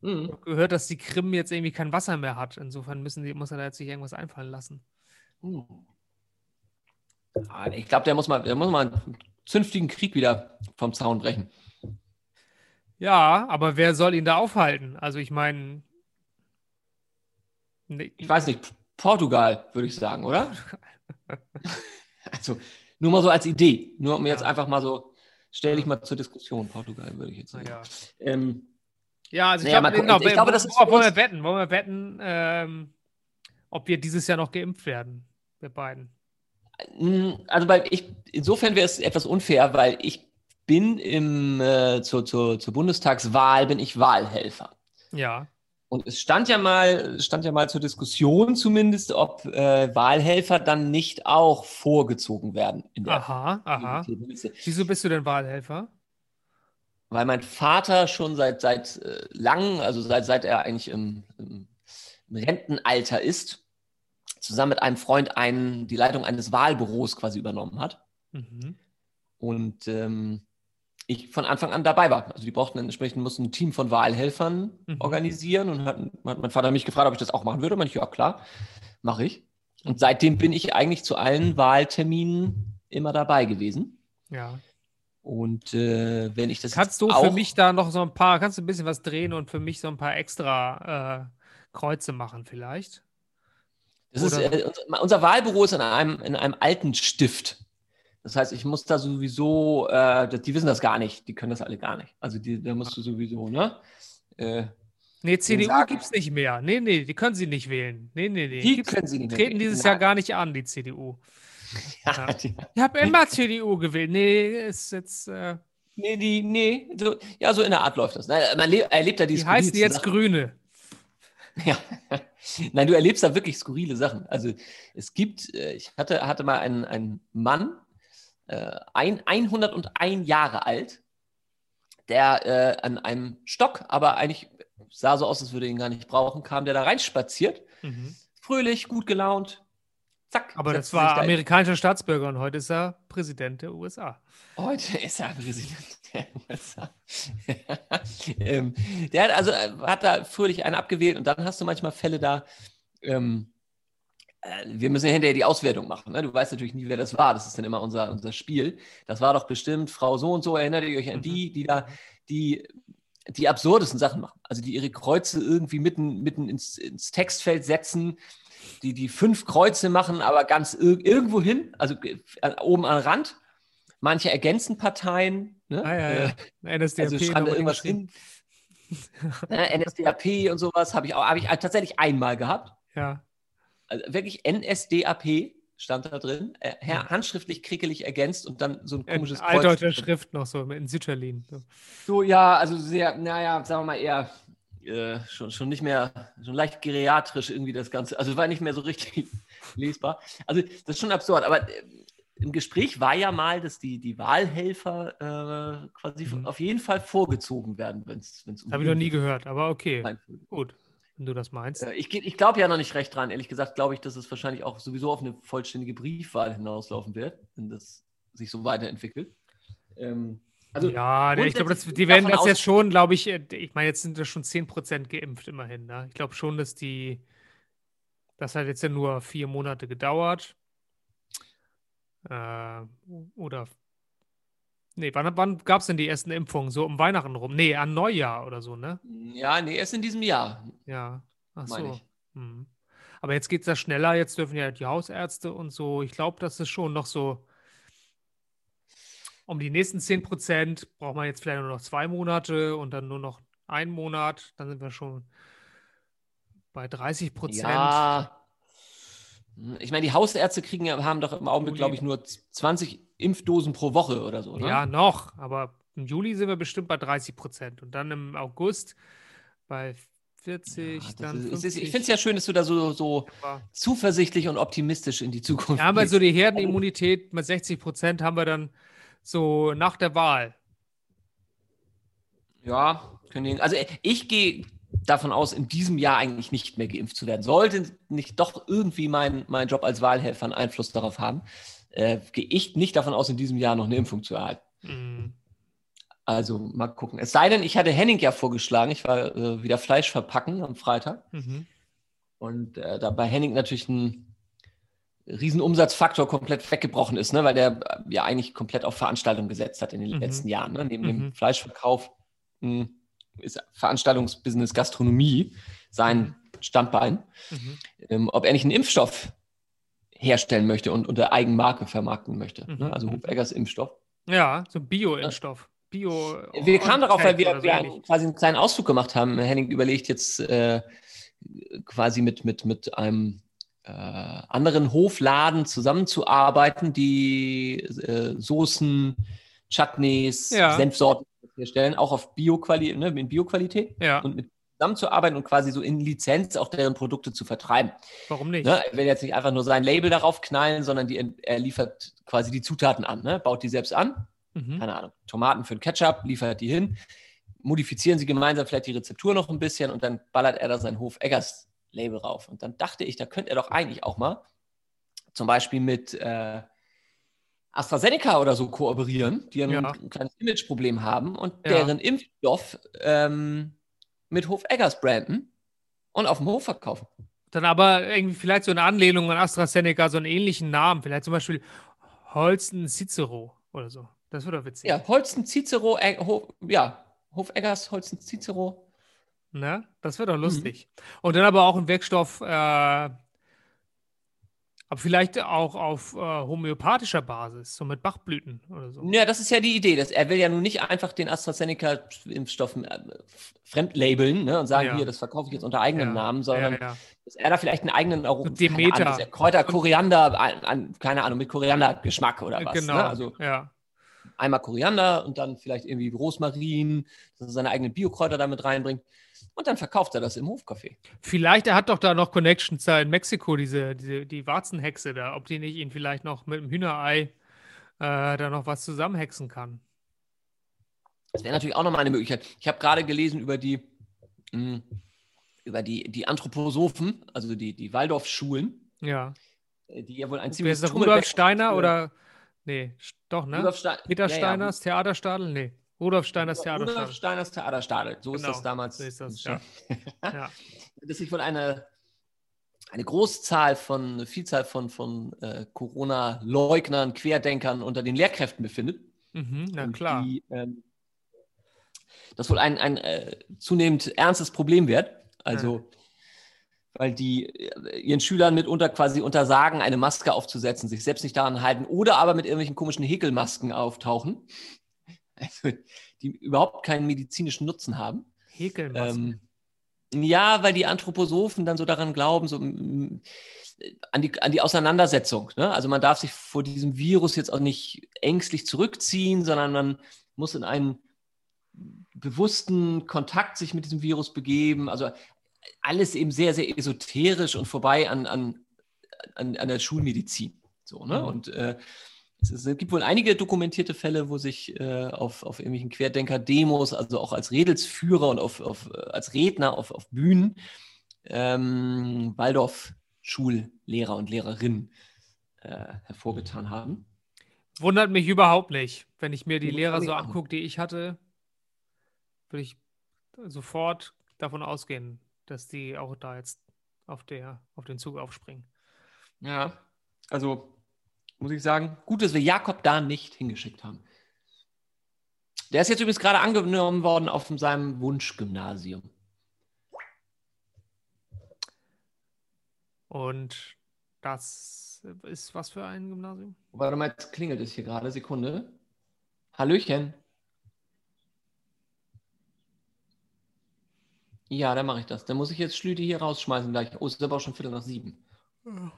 Mhm. Gehört, dass die Krim jetzt irgendwie kein Wasser mehr hat. Insofern müssen die, muss er da jetzt sich irgendwas einfallen lassen. Mhm. Ich glaube, der muss mal, der muss mal einen zünftigen Krieg wieder vom Zaun brechen. Ja, aber wer soll ihn da aufhalten? Also ich meine. Nee, Ich weiß nicht, Portugal, würde ich sagen, oder? also, nur mal so als Idee. Nur um jetzt Ja. einfach mal so, stelle ich mal zur Diskussion, Portugal, würde ich jetzt sagen. naja. Ähm, Ja, also ich Naja, glaube, genau, Ich glaube, das ist wollen wir wetten? Wollen wir wetten, ähm, ob wir dieses Jahr noch geimpft werden? Wir beiden. Mm, Also weil ich, insofern wäre es etwas unfair, weil ich bin im, äh, zur, zur, zur Bundestagswahl, bin ich Wahlhelfer. Ja. Und es stand ja mal, stand ja mal zur Diskussion zumindest, ob äh, Wahlhelfer dann nicht auch vorgezogen werden in der Aha, aha. Liste. Wieso bist du denn Wahlhelfer? Weil mein Vater schon seit, seit äh, langem, also seit, seit er eigentlich im, im, im Rentenalter ist, zusammen mit einem Freund einen, die Leitung eines Wahlbüros quasi übernommen hat. Mhm. Und ähm, ich von Anfang an dabei war. Also die brauchten dann entsprechend, mussten ein Team von Wahlhelfern Mhm. organisieren und hat, hat mein Vater mich gefragt, ob ich das auch machen würde. Und ich, ja klar, mache ich. Und seitdem bin ich eigentlich zu allen Wahlterminen immer dabei gewesen. Ja. Und äh, wenn ich das Kannst du für mich da noch so ein paar, kannst du ein bisschen was drehen und für mich so ein paar extra äh, Kreuze machen vielleicht? ist, äh, unser, unser Wahlbüro ist in einem, in einem alten Stift. Das heißt, ich muss da sowieso, äh, die wissen das gar nicht, die können das alle gar nicht. Also die, da musst du sowieso, ne? Äh, Nee, CDU gibt es nicht mehr. Nee, nee, die können sie nicht wählen. Nee, nee, nee. die Gibt's- können sie nicht treten dieses Nein. Jahr gar nicht an, die CDU. Ja, Ja. die, Ich habe immer CDU gewählt. Nee, ist jetzt. Äh, nee, die, nee, so, ja, so in der Art läuft das. Nein, man le- erlebt da die die heißen jetzt Sachen. Grüne. Ja. Nein, du erlebst da wirklich skurrile Sachen. Also es gibt, äh, ich hatte, hatte mal einen, einen Mann, äh, ein, 101 Jahre alt, der äh, an einem Stock, aber eigentlich sah so aus, als würde er ihn gar nicht brauchen, kam der da reinspaziert, Mhm. fröhlich, gut gelaunt. Zack. Aber das war da- amerikanischer Staatsbürger und heute ist er Präsident der USA. Heute ist er Präsident der USA. ähm, der hat also äh, hat da fröhlich einen abgewählt und dann hast du manchmal Fälle da. Ähm, äh, wir müssen ja hinterher die Auswertung machen. Ne? Du weißt natürlich nie, wer das war. Das ist dann immer unser, unser Spiel. Das war doch bestimmt Frau so und so. Erinnert ihr euch an Mhm. die, die da die die absurdesten Sachen machen. Also die ihre Kreuze irgendwie mitten, mitten ins, ins Textfeld setzen, die die fünf Kreuze machen, aber ganz ir irgendwo hin, also äh, oben am Rand. Manche ergänzen Parteien. Ne? Ah, ja, Äh, ja. NSDAP. also schreiben da irgendwas hin. ne? NSDAP und sowas habe ich auch, habe ich tatsächlich einmal gehabt. Ja. Also wirklich NSDAP stand da drin, äh, handschriftlich krickelig ergänzt und dann so ein In komisches altdeutscher Schrift noch so, in Sütterlin. So. So, ja, also sehr, naja, sagen wir mal eher äh, schon, schon nicht mehr, schon leicht geriatrisch irgendwie das Ganze. Also war nicht mehr so richtig lesbar. Also das ist schon absurd. Aber äh, im Gespräch war ja mal, dass die, die Wahlhelfer äh, quasi Mhm. auf jeden Fall vorgezogen werden, wenn es um Habe ich noch nie gehört, aber okay. Gut, wenn du das meinst. Äh, Ich, ich glaube ja noch nicht recht dran. Ehrlich gesagt glaube ich, dass es wahrscheinlich auch sowieso auf eine vollständige Briefwahl hinauslaufen wird, wenn das sich so weiterentwickelt. Ähm, also ja, der- ich glaube, die werden das jetzt schon, glaube ich, äh, ich meine, jetzt sind das schon 10% geimpft immerhin. Ne? Ich glaube schon, dass die, das hat jetzt ja nur vier Monate gedauert. Äh, oder, nee, wann, wann gab es denn die ersten Impfungen? So um Weihnachten rum? Nee, an Neujahr oder so, ne? Ja, nee, erst in diesem Jahr, Ja, ach so. Hm. Aber jetzt geht es ja schneller, jetzt dürfen ja die Hausärzte und so. Ich glaube, das ist schon noch so. Um die nächsten 10 Prozent braucht man jetzt vielleicht nur noch zwei Monate und dann nur noch einen Monat. Dann sind wir schon bei 30 Prozent. Ja. Ich meine, die Hausärzte kriegen ja, haben doch im Augenblick, glaube ich, nur 20 Impfdosen pro Woche oder so, ne? Ja, noch. Aber im Juli sind wir bestimmt bei 30 Prozent. Und dann im August bei 40, Ja, dann ist, es 50. ist, ich finde es ja schön, dass du da so, so zuversichtlich und optimistisch in die Zukunft Ja, aber so die Herdenimmunität mit 60 Prozent haben wir dann so nach der Wahl. Ja, können die, also ich gehe davon aus, in diesem Jahr eigentlich nicht mehr geimpft zu werden. Sollte nicht doch irgendwie mein, mein Job als Wahlhelfer einen Einfluss darauf haben, äh, gehe ich nicht davon aus, in diesem Jahr noch eine Impfung zu erhalten. Mhm. Also mal gucken. Es sei denn, ich hatte Henning ja vorgeschlagen, ich war äh, wieder Fleisch verpacken am Freitag. Mhm. Und äh, da bei Henning natürlich ein Riesenumsatzfaktor komplett weggebrochen ist, ne? weil der äh, ja eigentlich komplett auf Veranstaltungen gesetzt hat in den mhm. letzten Jahren. Ne? Neben mhm. dem Fleischverkauf mh, hm, ist Veranstaltungsbusiness Gastronomie sein mhm. Standbein. Mhm. Ähm, ob er nicht einen Impfstoff herstellen möchte und unter Eigenmarke vermarkten möchte. Ne? Mhm. Also Hufeggers Impfstoff. Ja, so Bio-Impfstoff. Bio. Wir kamen darauf, weil wir, wir einen, quasi einen kleinen Ausflug gemacht haben. Henning überlegt jetzt äh, quasi mit, mit, mit einem äh, anderen Hofladen zusammenzuarbeiten, die äh, Soßen, Chutneys, ja. Senfsorten herstellen, auch auf Bio-Qualität, ne, in Bio-Qualität ja. und mit zusammenzuarbeiten und quasi so in Lizenz auch deren Produkte zu vertreiben. Warum nicht? Ne, er will jetzt nicht einfach nur sein Label darauf knallen, sondern die, er liefert quasi die Zutaten an, ne, baut die selbst an mhm. keine Ahnung, Tomaten für den Ketchup, liefert die hin, modifizieren sie gemeinsam vielleicht die Rezeptur noch ein bisschen und dann ballert er da sein Hof Eggers Label rauf. Und dann dachte ich, da könnte er doch eigentlich auch mal zum Beispiel mit äh, AstraZeneca oder so kooperieren, die ja, ein kleines Imageproblem haben und ja. deren Impfstoff ähm, mit Hof Eggers branden und auf dem Hof verkaufen. Dann aber irgendwie vielleicht so eine Anlehnung an AstraZeneca, so einen ähnlichen Namen, vielleicht zum Beispiel Holsten Cicero oder so. Das wird doch witzig. Ja, Holsten, Cicero, äh, Hof, ja, Hofeggers, Holsten, Cicero. Na, das wird doch mhm. lustig. Mhm. Und dann aber auch ein Wirkstoff, äh, aber vielleicht auch auf äh, homöopathischer Basis, so mit Bachblüten oder so. Ja, das ist ja die Idee. Dass er will ja nun nicht einfach den AstraZeneca-Impfstoff äh, fremdlabeln ne, und sagen, ja. hier, das verkaufe ich jetzt unter eigenem ja. Namen, sondern ja, dass er da vielleicht einen eigenen so Demeter. Ahnung, Kräuter, Koriander, an, an, keine Ahnung, mit Koriandergeschmack oder was. Genau, ne? also, ja einmal Koriander und dann vielleicht irgendwie Rosmarin, dass er seine eigenen Biokräuter damit reinbringt. Und dann verkauft er das im Hofcafé. Vielleicht, er hat doch da noch Connections da in Mexiko, diese, diese die Warzenhexe da, ob die nicht ihn vielleicht noch mit dem Hühnerei äh, da noch was zusammenhexen kann. Das wäre natürlich auch nochmal eine Möglichkeit. Ich habe gerade gelesen über die, mh, hm, über die, die Anthroposophen, also die, die Waldorfschulen. Ja. Die ja wohl ein ziemliches Rudolf Steiner oder Nee, doch, ne? Rudolf Stein Peter ja, Steiners ja. Theaterstadel? Nee. Rudolf Steiners Theaterstadel. Rudolf Steiners Theaterstadel. So genau. ist das damals. So ist das, ja. ja. Das ist wohl eine, eine Großzahl von, eine Vielzahl von, von äh, Corona-Leugnern, Querdenkern unter den Lehrkräften befindet. Mhm, na klar. Die, ähm, das wohl ein, ein äh, zunehmend ernstes Problem wird. Also. Ja weil die äh, ihren Schülern mitunter quasi untersagen, eine Maske aufzusetzen, sich selbst nicht daran halten oder aber mit irgendwelchen komischen Häkelmasken auftauchen, also, die überhaupt keinen medizinischen Nutzen haben. Häkelmasken? Ähm, ja, weil die Anthroposophen dann so daran glauben, so an die, an die Auseinandersetzung. Ne? Also man darf sich vor diesem Virus jetzt auch nicht ängstlich zurückziehen, sondern man muss in einen bewussten Kontakt sich mit diesem Virus begeben. Also alles eben sehr, sehr esoterisch und vorbei an, an, an, an der Schulmedizin. So, ne? Mhm. Und äh, es, ist, es, gibt wohl einige dokumentierte Fälle, wo sich äh, auf, auf irgendwelchen Querdenker-Demos, also auch als Redelsführer und auf, auf, als Redner auf, auf Bühnen, ähm, Waldorf-Schullehrer und Lehrerinnen äh, hervorgetan haben. Wundert mich überhaupt nicht, wenn ich mir die Lehrer so angucke, die ich hatte, würde ich sofort davon ausgehen, dass die auch da jetzt auf, der, auf den Zug aufspringen. Ja, also muss ich sagen, gut, dass wir Jakob da nicht hingeschickt haben. Der ist jetzt übrigens gerade angenommen worden auf seinem Wunschgymnasium. Und das ist was für ein Gymnasium? Warte mal, jetzt klingelt es hier gerade. Sekunde. Hallöchen. Ja, dann mache ich das. Dann muss ich jetzt Schlüti hier rausschmeißen gleich. Oh, es ist aber auch schon Viertel nach sieben. Ja,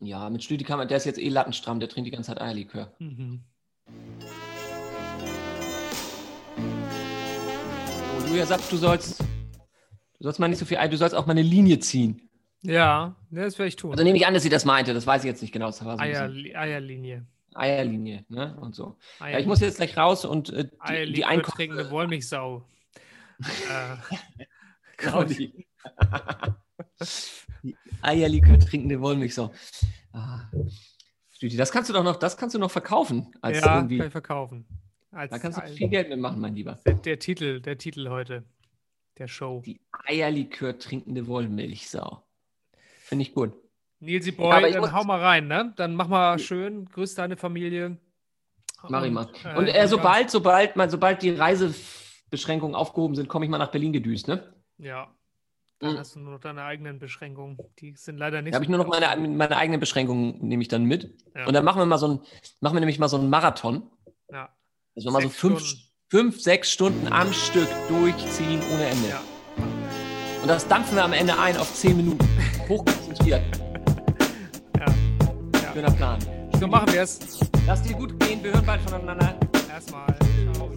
mit Schlüti kann man, der ist jetzt eh lattenstramm, der trinkt die ganze Zeit Eierlikör. Mhm. Oh, Julia sagt, du sollst, du sollst mal nicht so viel Eier, du sollst auch mal eine Linie ziehen. Ja, das werde ich tun. Also nehme ich an, dass sie das meinte, das weiß ich jetzt nicht genau. So Eier, Eierlinie. Eierlinie, ne? Und so. Ja, ich muss jetzt gleich raus und äh, die, die Einkäufe... Wollmilchsau. äh, Claudi. Eierlikör trinkende Wollmilchsau. Ah. Stüti, Das kannst du doch noch, das kannst du noch verkaufen. Als ja, irgendwie, kann ich verkaufen. Als, da kannst du als- viel Geld mitmachen, mein Lieber. der, der Titel, der Titel heute der Show. Die Eierlikör trinkende Wollmilchsau. Finde ich gut. Nilsi Ja, Boy, aber ich dann hau mal rein, ne? Dann mach mal schön, grüß deine Familie. Mach ich mal. äh, Und äh, sobald, sobald, mal, sobald die Reisebeschränkungen aufgehoben sind, komme ich mal nach Berlin gedüst, ne? Ja. Dann Mhm. hast du nur noch deine eigenen Beschränkungen. Die sind leider nicht Da habe ich nur noch meine, meine eigenen Beschränkungen, nehme ich dann mit. Ja. Und dann machen wir mal so ein, machen wir nämlich mal so einen Marathon. Ja. Dass wir mal so fünf, Stunden. fünf, sechs Stunden am Stück durchziehen ohne Ende. Ja. Und das dampfen wir am Ende ein auf zehn Minuten. Hochkonzentriert. Ja. ja. Schöner Plan. So machen wir es. Lass dir gut gehen, wir hören bald voneinander. Erstmal. Ciao.